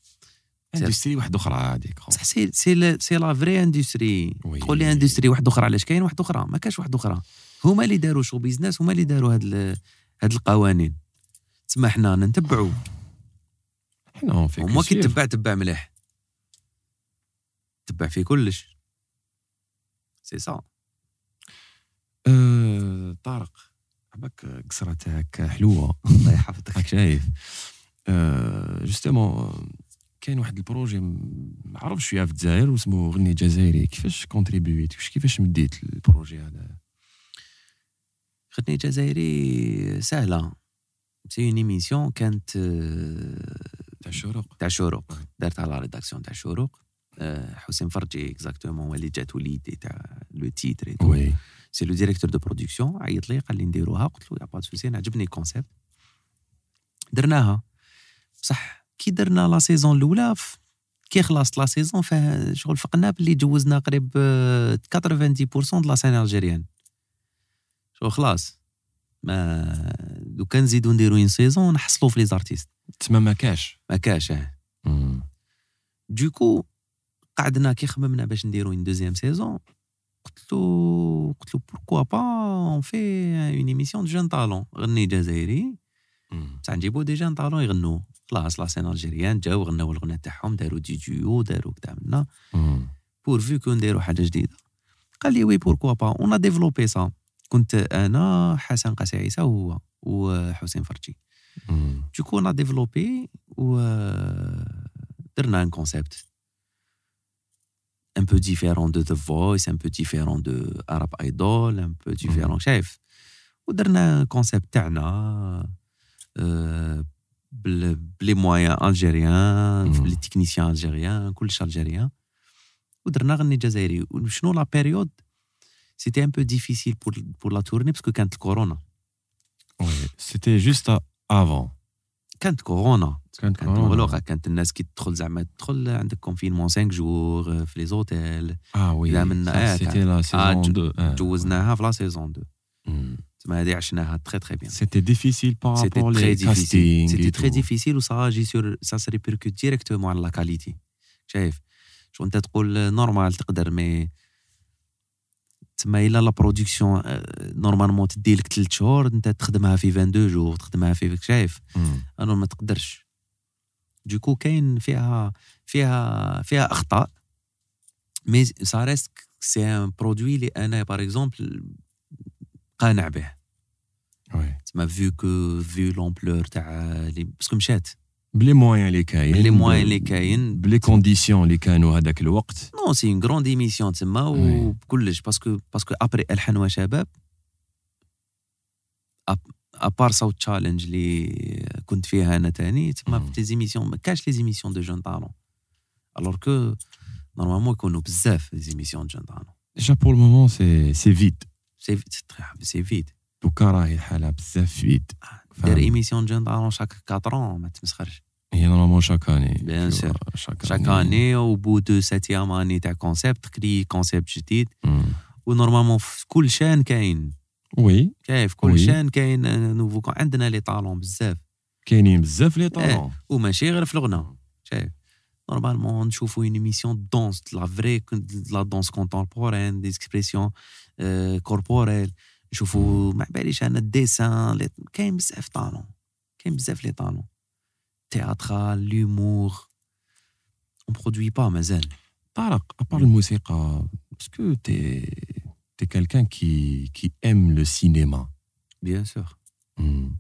industrie واحدة أخرى هذيك. بصح c'est c'est la- c'est la vraie industrie. تقول لي industrie واحدة أخرى علاش كاين واحدة أخرى؟ ما كاش واحدة أخرى. هما اللي داروا show business هما اللي داروا هاد هاد القوانين. تسمى حنا نتبعوا حنا هما كي تبع تبع مليح. تبع في كلش سي سا أه طارق عباك قصرة تاعك حلوة. الله يحفظك. راك شايف. أه justement كاين واحد ال projet ما عرفتش فيها في الجزائر واسمه غني جزائري. كيفاش contribuite كيفاش مديت ال projet هذا؟ غني جزائري سهلة. c'est une émission كانت تاع الشروق تاع شروق دارت la rédaction تاع شروق حسين فرجي exactement هو اللي جات وليدي تاع le titre oui c'est le directeur de production عيط لي قال لي نديروها قلت له يا pas de souci أنا عجبني ال concept درناها بصح كي درنا la saison الاولى كي خلصت la saison فيه شغل فقنا باللي جوزنا قريب آه، 90% de la scène algérienne شغل خلاص ما لو كان نزيدو نديرو une saison نحصلو في les artistes تسمى ما كاش ما كاش آه. donc قعدنا كي خممنا باش نديرو une deuxième saison قلت له قلت له pourquoi pas on fait une émission de jeunes talents غني جزائري. بصح نجيبو des jeunes talents يغنوا خلاص la scène algérienne جاو غناو الغنى تاعهم داروا دي ديو داروا منا مم. pourvu que نديرو حاجة جديدة. قال لي oui pourquoi pas on développe ça كنت أنا حسن قاسي عيسى وهو وحسين فرجي. donc on développe و درنا un concept un peu différent de The Voice, un peu différent de Arab Idol, un peu différent, شايف ودرنا concept تاعنا آه، بال- ب les moyens algériens مم. ب les techniciens algériens كلش algérien ودرنا غني جزائري وشنو la période c'était un peu difficile pour pour la tournée parce que كانت الكورونا oui c'était juste avant كانت كورونا كانت كانت مغلوقه كانت الناس كي تدخل زعما تدخل عندك confinement 5 jours في les hôtels آه oui إذا من- آه، c'était la آه، saison جو- 2 جوزناها في la saison 2 تما هذه عشناها très très bien C'était difficile par C'était rapport très les difficile. castings. C'était et très tout. difficile و ça agit sur ça se répercute directement على la qualité. شايف شو أنت تقول؟ normal تقدر mais تما إلا la production normalement تدي لك 3 شهور أنت تخدمها في 22 jours تخدمها في شايف؟ مم. أنا ما تقدرش. donc كاين فيها فيها فيها أخطاء. mais ça reste c'est un produit اللي أنا par exemple قانع به. oui تسمى vu que vu l'ampleur تاع les parce que مشات. ب les moyens اللي كاين. les moyens ب- اللي كاين. ب les conditions اللي كانوا هذاك الوقت. non c'est une grande émission تسمى oui. وبكلش parce que parce que après الحنوا شباب à part ce challenge اللي كنت فيها أنا تاني. تسمى مم. في les émissions ما كاش les émissions de jeunes talents alors que normalement يكونوا بزاف les émissions de jeunes talents ديجا بور المومون سي سي vide سي سي فيت دوكا راهي الحالة بزاف فيد دير فاهم. émission de jeunes talents chaque 4 ما تمسخرش. هي normalement chaque année Bien sûr. chaque chaque année au bout de septième année تاع concept تكري concept جديد مم. و normalement في كل chaîne كاين. oui كيف كل oui. chaîne كاين آه، نوفو كون عندنا les talents بزاف كاينين بزاف les talents وماشي غير في الغنى شايف normalement نشوفو une émission danse la vraie la danse contemporaine d'expression corporelle نشوفو ما باليش أنا ال dessin les- كاين بزاف talents كاين بزاف les talents théâtral l'humour on produit pas مازال طارق à part الموسيقى est-ce que t'es t'es quelqu'un qui qui aime le cinéma bien sûr مم.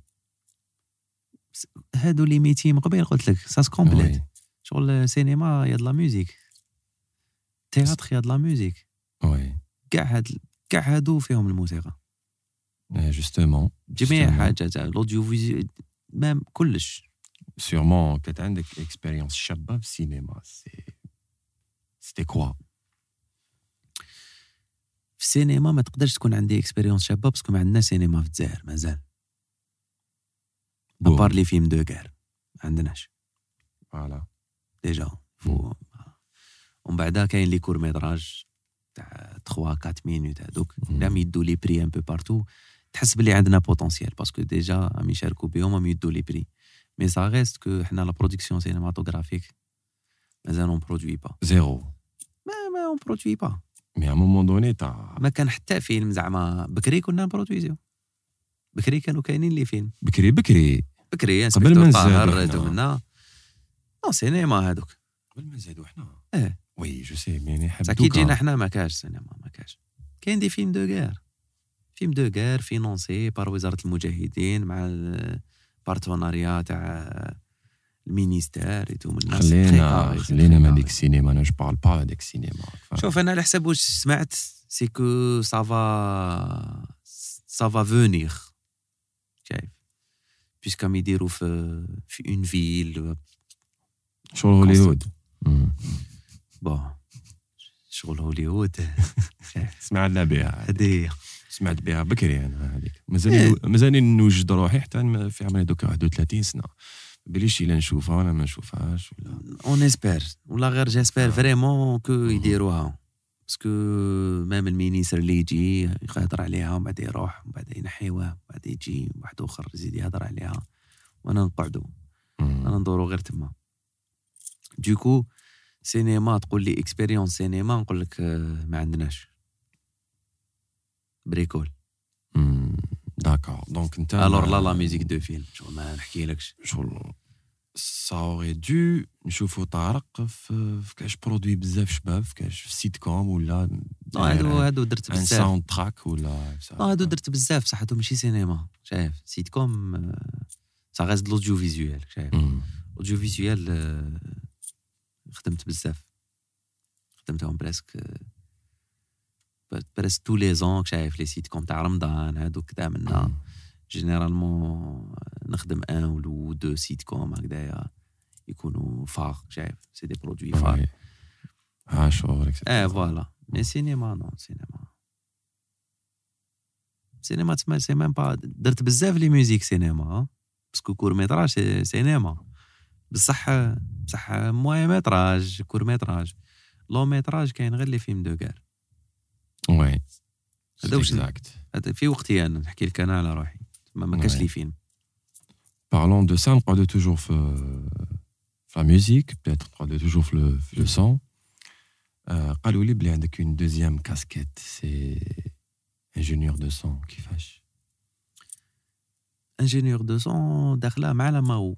هادو les métiers من قبل قلت لك ça se complète oui شغل سينما y a de la musique théâtre y a de la musique oui كاع هاد كاع هادو فيهم الموسيقى justement جميع Justement. حاجات ال audiovisuel même كلش. sûrement كانت عندك expérience شابه في السينما c'est c'était quoi في السينما ما تقدرش تكون عندي expérience شابة parce que ما عندنا سينما في الجزائر مازال. à part les films de guerre ما عندناش. voilà déjà vous ومن بعد كاين les courts métrages تاع 3 4 minutes هذوك مم. راهم يدوا les prix un peu partout تحس بلي عندنا potentiel parce que déjà راهم يشاركوا بهم راهم يدوا les prix mais ça reste que حنا la production cinématographique مازال on produit pas zéro ما ما on produit pas mais à moment donné تاع ما كان حتى فيلم زعما. بكري كنا نبرودويزيو بكري كانوا كاينين les films. بكري بكري. بكري قبل ما. هادو منا nos cinémas هادوك. قبل ما نزيدو حنا. إيه. oui je sais يعني بصح حب كي جينا حنا ما كاش سينما ما كاش. كاين des films de guerre. films de guerre financés par وزارة المجاهدين مع ال partenariat تاع ال ministère et tout من الناس خلينا خلينا من هذيك السينما أنا je parle pas هذيك السينما شوف أنا على حسب واش سمعت c'est que ça va ça va venir شايف parce que يديروا في في une ville شغل هوليوود. bon شغل هوليوود. سمعنا بها. هديه سمعت بها بكري أنا هذيك. مازال مازال نوجد روحي حتى في عمري دوكا 31 سنة. بليش الا نشوفها ولا ما نشوفهاش ولا on espère ولا غير j'espère vraiment que يديروها parce que même ال ministre اللي يجي يهضر عليها ومن بعد يروح ومن بعد ينحيوه ومن بعد يجي واحد آخر يزيد يهضر عليها. وأنا نقعدو. أنا ندورو غير تما. donc سينما تقول لي expérience سينما نقول لك ما عندناش. بريكول d'accord donc انت alors la la musique de film شغل ما نحكي لكش شغل ça aurait dû نشوفو طارق في كاش produit بزاف شباب في كاش في سيت كوم ولا هادو هادو درت بزاف soundtrack ولا هادو درت بزاف صح هادو ماشي سينما شايف sitcom ça reste l'audiovisuel شايف audiovisuel خدمت بزاف خدمتهم presque presque tous les ans شايف les sitcoms تاع رمضان هادوك كدا منا généralement نخدم un ولا deux sitcoms هكذايا يكونوا phares شايف c'est des produits phares ها شعور آه voilà mais cinéma non cinéma سينما تسمى c'est même pas درت بزاف les musiques سينما parce que court métrage c'est cinéma بصح بصح moyen métrage court métrage long métrage كاين غير les films de guerre oui هذا واش هذا في وقتي أنا نحكي لك أنا على روحي ما ما كاش les films Parlons de ça, نقعدو toujours في في la musique peut-être نقعدو toujours في le son قالوا لي بلي عندك une deuxième casquette c'est ingénieur de son كيفاش انجينيور دو سون داخله مع la MAO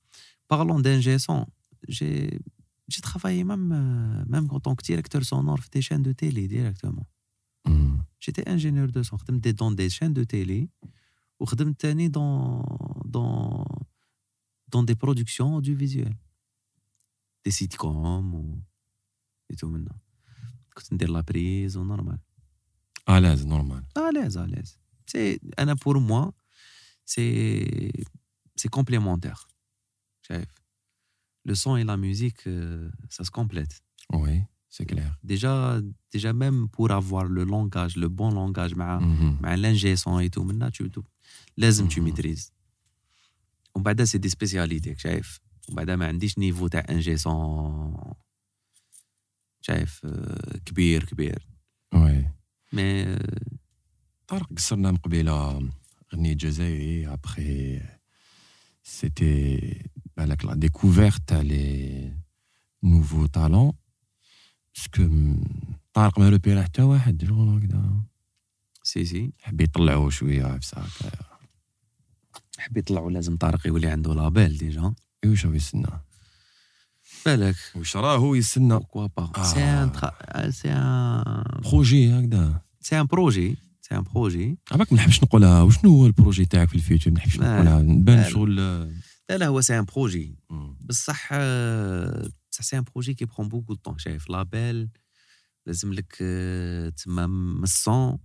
parlant d'ingé son, j'ai travaillé même, euh, même en tant que directeur sonore des chaînes de télé directement. Hmm. J'étais ingénieur de son, j'étais dans des chaînes de télé, ou j'étais dans, dans, dans des productions audiovisuelles, des sitcoms ou, et tout maintenant. Quand de la prise, normal. À l'aise, normal. À l'aise, à l'aise. Pour moi, c'est complémentaire. le son et la musique euh, ça se complète oui c'est clair déjà déjà même pour avoir le langage le bon langage مع Mhm. مع l'ingé son et tout منا tu tu- لازم tu Mhm. maîtrises ومن بعدها سي دي سبيسياليتي شايف ومن بعدها ما عنديش نيفو تاع انجي سون شايف آه، كبير كبير oui مي طارق قصرنا من قبيله غني جزائري ابخي سيتي ديكوفيرت تاع لي نوفو تالون باسكو طارق ما روبيرا حتى واحد شغل هكذا سي سي حب يطلعوا شوية عفسه هكا حب يطلعوا لازم طارق يولي عنده لابيل ديجا واش هو يستنى بالك واش راهو يستنى Ah. c'est un tra- c'est un projet هكذا c'est un projet. C'est un projet. عباك ما نحبش نقولها وشنو هو ال projet تاعك في ال futur ما نحبش نقولها نبان شغل لا لا هو c'est un projet. مم. بصح آه، بصح c'est un projet qui prend beaucoup de temps. شايف label لازم لك آه، تما من ال son.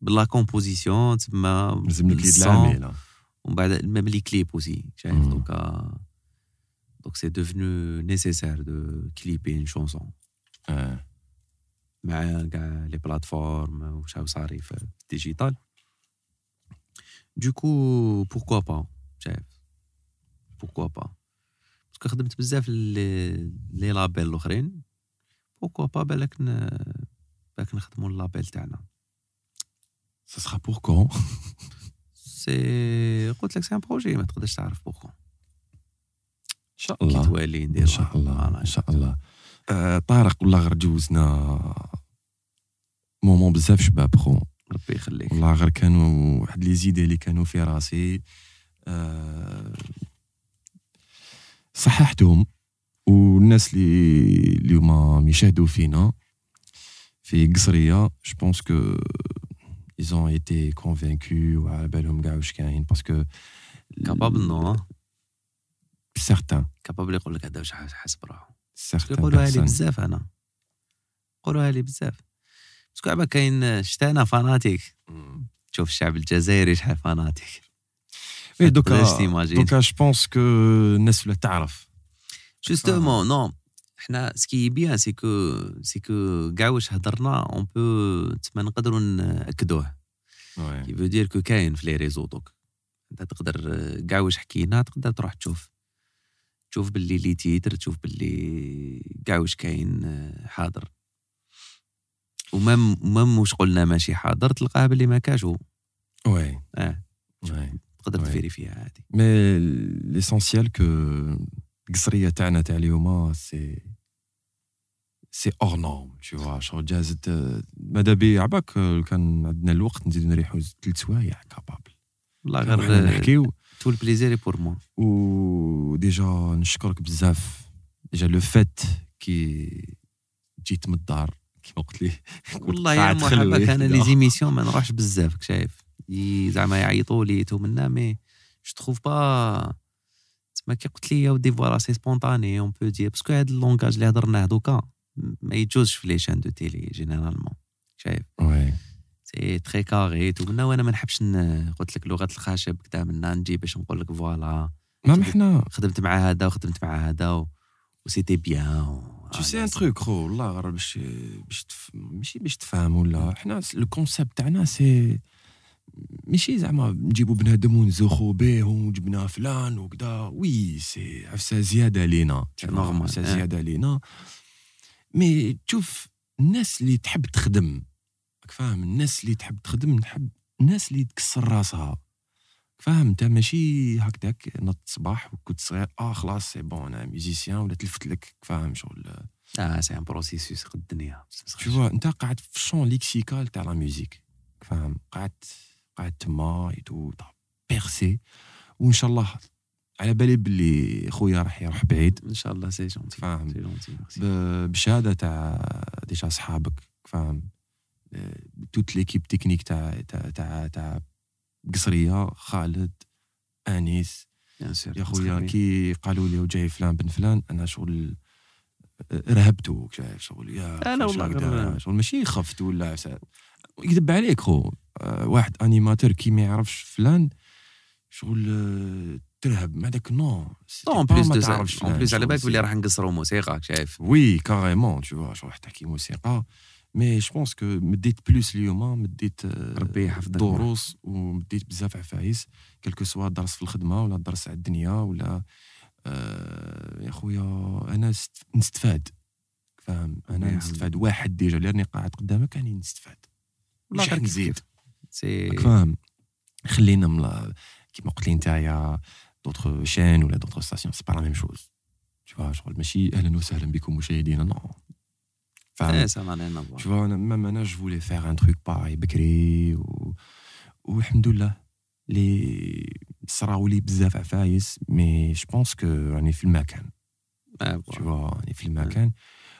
بلا composition تما لازم لك يد ال son، العامله ومن بعد même les clips aussi. شايف مم. donc donc c'est devenu nécessaire de clipper une chanson آه. مع كاع les plateformes وشاو صاري في ال digital. donc pourquoi pas. شايف pourquoi pas parce que خدمت بزاف les les labels الأخرين. pourquoi pas بالك. بالك نخدمو ال label تاعنا. Ça sera pour quand? سي قلت لك c'est un projet ما تقدرش تعرف بوكو ان شاء كي الله. توالي ندير ان شاء الله ان شاء الله. آه، طارق والله غير جوزنا moment بزاف شباب خو. ربي يخليك. والله غير كانوا واحد les idées اللي كانوا في راسي. آه، صححتهم والناس اللي اللي هما يشاهدوا فينا في قصرية je pense que ils ont été convaincus وعلى بالهم كاع واش كاين parce que capable non certains. capable يقول لك هذا واش حاسب روحه. Certains يقولوها لي بزاف أنا. يقولوها لي بزاف. parce que عبا كاين شتانا fanatique. تشوف الشعب الجزائري شحال fanatique. oui دوكا تقدرش t'imagines. دوكا je pense que الناس ولا تعرف justement non حنا ce qui est bien c'est que c'est que كاع واش هضرنا un peu تما نقدروا ناكدوه oui qu'il faut dire que كاين في les réseaux دوك انت تقدر كاع واش حكينا تقدر تروح تشوف تشوف باللي les titres تشوف باللي كاع واش كاين حاضر و même même واش قلنا ماشي حاضر تلقاه باللي ما كاش هو oui آه oui تقدر Ouais. تفيريفيها عادي. mais l'essentiel que القصريه تاعنا تاع اليوم c'est c'est hors norme tu vois. شغل جازت ماذا بي عباك كان عندنا الوقت نزيدو نريحو ثلاث سوايع capable والله غير نحكيو. tout le plaisir pour moi و déjà نشكرك بزاف. déjà le fait كي جيت من الدار كيما قلت لي. والله يا. محبك أنا les. émissions ما نروحش بزاف شايف. زعما يعيطوا لي tout منا mais je trouve pas تسمى كي قلت لي يا ودي voilà c'est spontané on peut dire parce que هاد ال langage اللي هضرناه دوكا ما يجوزش في les chaînes de télé généralement شايف؟ oui c'est très carré tout منا وأنا ما نحبش قلت لك لغة الخشب كدا منا نجي باش نقول لك voilà. ما حنا. خدمت مع هذا وخدمت مع هذا و و c'était bien Tu sais un truc خو والله غير باش باش. ماشي باش تفهم ولا حنا le concept تاعنا c'est ماشي زعما نجيبو بنادم ونزوخو به وجبنا فلان وكذا oui c'est عفسه زيادة لينا normal, عفسه آه. زيادة لينا mais تشوف الناس اللي تحب تخدم. راك فاهم؟ الناس اللي تحب تخدم نحب الناس اللي تكسر راسها. فاهم؟ انت ماشي هكذاك نط صباح وكنت صغير. آه خلاص c'est bon أنا musicien ولا تلفت لك. فاهم شغل؟ آه c'est un processus قد الدنيا. Vois انت قاعد في ال champ lexical تاع la musique فاهم؟ قاعد قاعد تما et tu perces وان شاء الله على بالي باللي خويا راح يروح بعيد. ان شاء الله c'est gentil فاهم. c'est gentil بشهادة تاع déjà صحابك. فاهم. toute l'équipe technique تاع تاع تاع تاع قصرية خالد أنيس. يا خويا كي قالوا لي وجاي فلان بن فلان أنا شغل رهبتو شايف شغل يا كيفاش والله شغل ماشي خفت ولا يكذب عليك خو. آه، واحد animateur كي ما يعرفش فلان شغل آه، ترهب ما داك non en plus de en plus على بالك بلي راح نقصروا موسيقى شايف oui carrément tu vois شغل تحكي موسيقى mais je pense que مديت plus اليوم مديت ربي يحفظك. دروس ومديت بزاف عفايس quel que soit درس في الخدمه ولا درس على الدنيا ولا آه يا خويا أنا نستفاد فاهم أنا نستفاد واحد déjà اللي راني قاعد قدامك راني نستفاد مش نزيد. كيف. c'est فاهم خلينا ملا كيما قلت لي نتايا d'autres chaînes ولا d'autres stations c'est pas la même chose tu vois شغل ماشي أهلا وسهلا بكم مشاهدينا non فاهم Tu vois, même maintenant, je voulais faire un truc pareil, بكري و... والحمد لله اللي صراو لي بزاف عفايس mais je pense que راني في المكان tu vois راني في المكان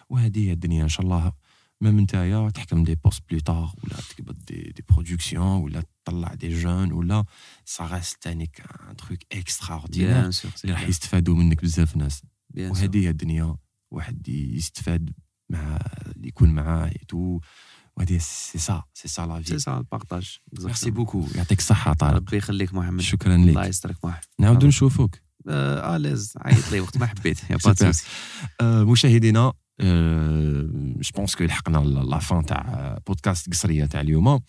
وهذه هي الدنيا ان شاء الله même نتايا تحكم des postes plus tard ولا تقبض des, des productions ولا تطلع des jeunes ولا ça reste تانيك un truc extraordinaire اللي راح يستفادوا منك بزاف ناس وهذه هي الدنيا واحد يستفاد مع اللي يكون معاه tout وهذه c'est ça c'est ça la c'est vie ça ال partage merci beaucoup يعطيك الصحة طارق ربي يخليك محمد شكرا الله لك يسترك محمد نعاودو نشوفوك à l'aise عيط لي وقت ما حبيت. y a pas super. souci آه، مشاهدينا je pense que لحقنا la fin تاع بودكاست قصرية تاع اليوم.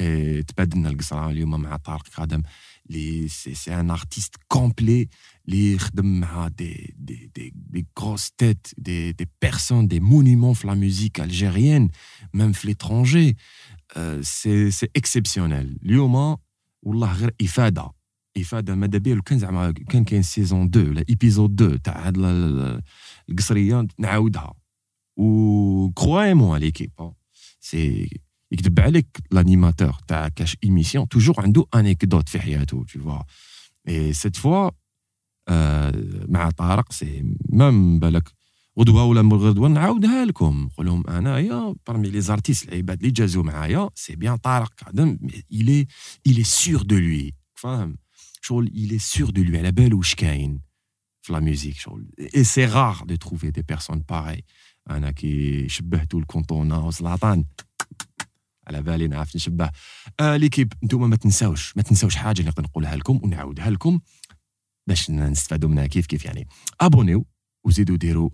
آه، تبادلنا القصرة اليوم مع طارق قادم اللي c'est c'est un artiste complet اللي خدم مع des des des des grosses têtes des des personnes des monuments في la musique algérienne même في l'étranger c'est c'est exceptionnel اليوم والله غير إفادة. افاده ماذا بيا لو كان زعما كان كاين saison 2 ولا épisode 2 تاع هاد القصرية نعاودها. و crois-moi l'équipe c'est يكذب عليك l'animateur تاع كاش émission toujours عنده anecdote في حياته toutefois et cette fois مع طارق c'est même بالك غدوة ولا من غدوة نعاودها لكم. نقول لهم انايا parmi les artistes العباد اللي جازوا معايا c'est bien طارق. il est il est sûr de lui فاهم؟ شغل il est sûr de lui على بالو واش كاين في la musique شغل et c'est rare de trouver des personnes باغي أنا كي شبهتو لكانتونا وزلاتان على بالي نعرف نشبه آه l'équipe نتوما ما تنساوش ما تنساوش حاجة اللي نقولها لكم ونعاودها لكم باش نستفادوا منها كيف كيف يعني abonnez وزيدوا ديروا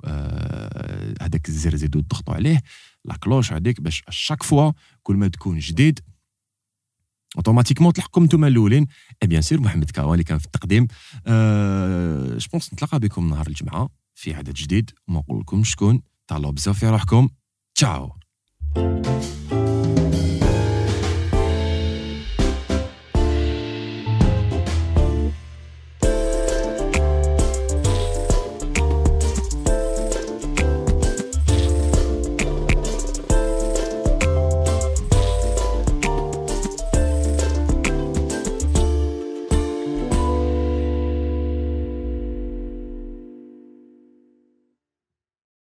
هذاك آه الزر زيدوا تضغطوا عليه la cloche هذيك باش chaque fois كل ما تكون جديد automatiquement تلحقكم نتوما الأولين. et bien sûr محمد كاوا اللي كان في التقديم. أه je pense نتلاقى بكم نهار الجمعة في عدد جديد. وما نقول لكم شكون. تهلاو بزاف في روحكم. تشاو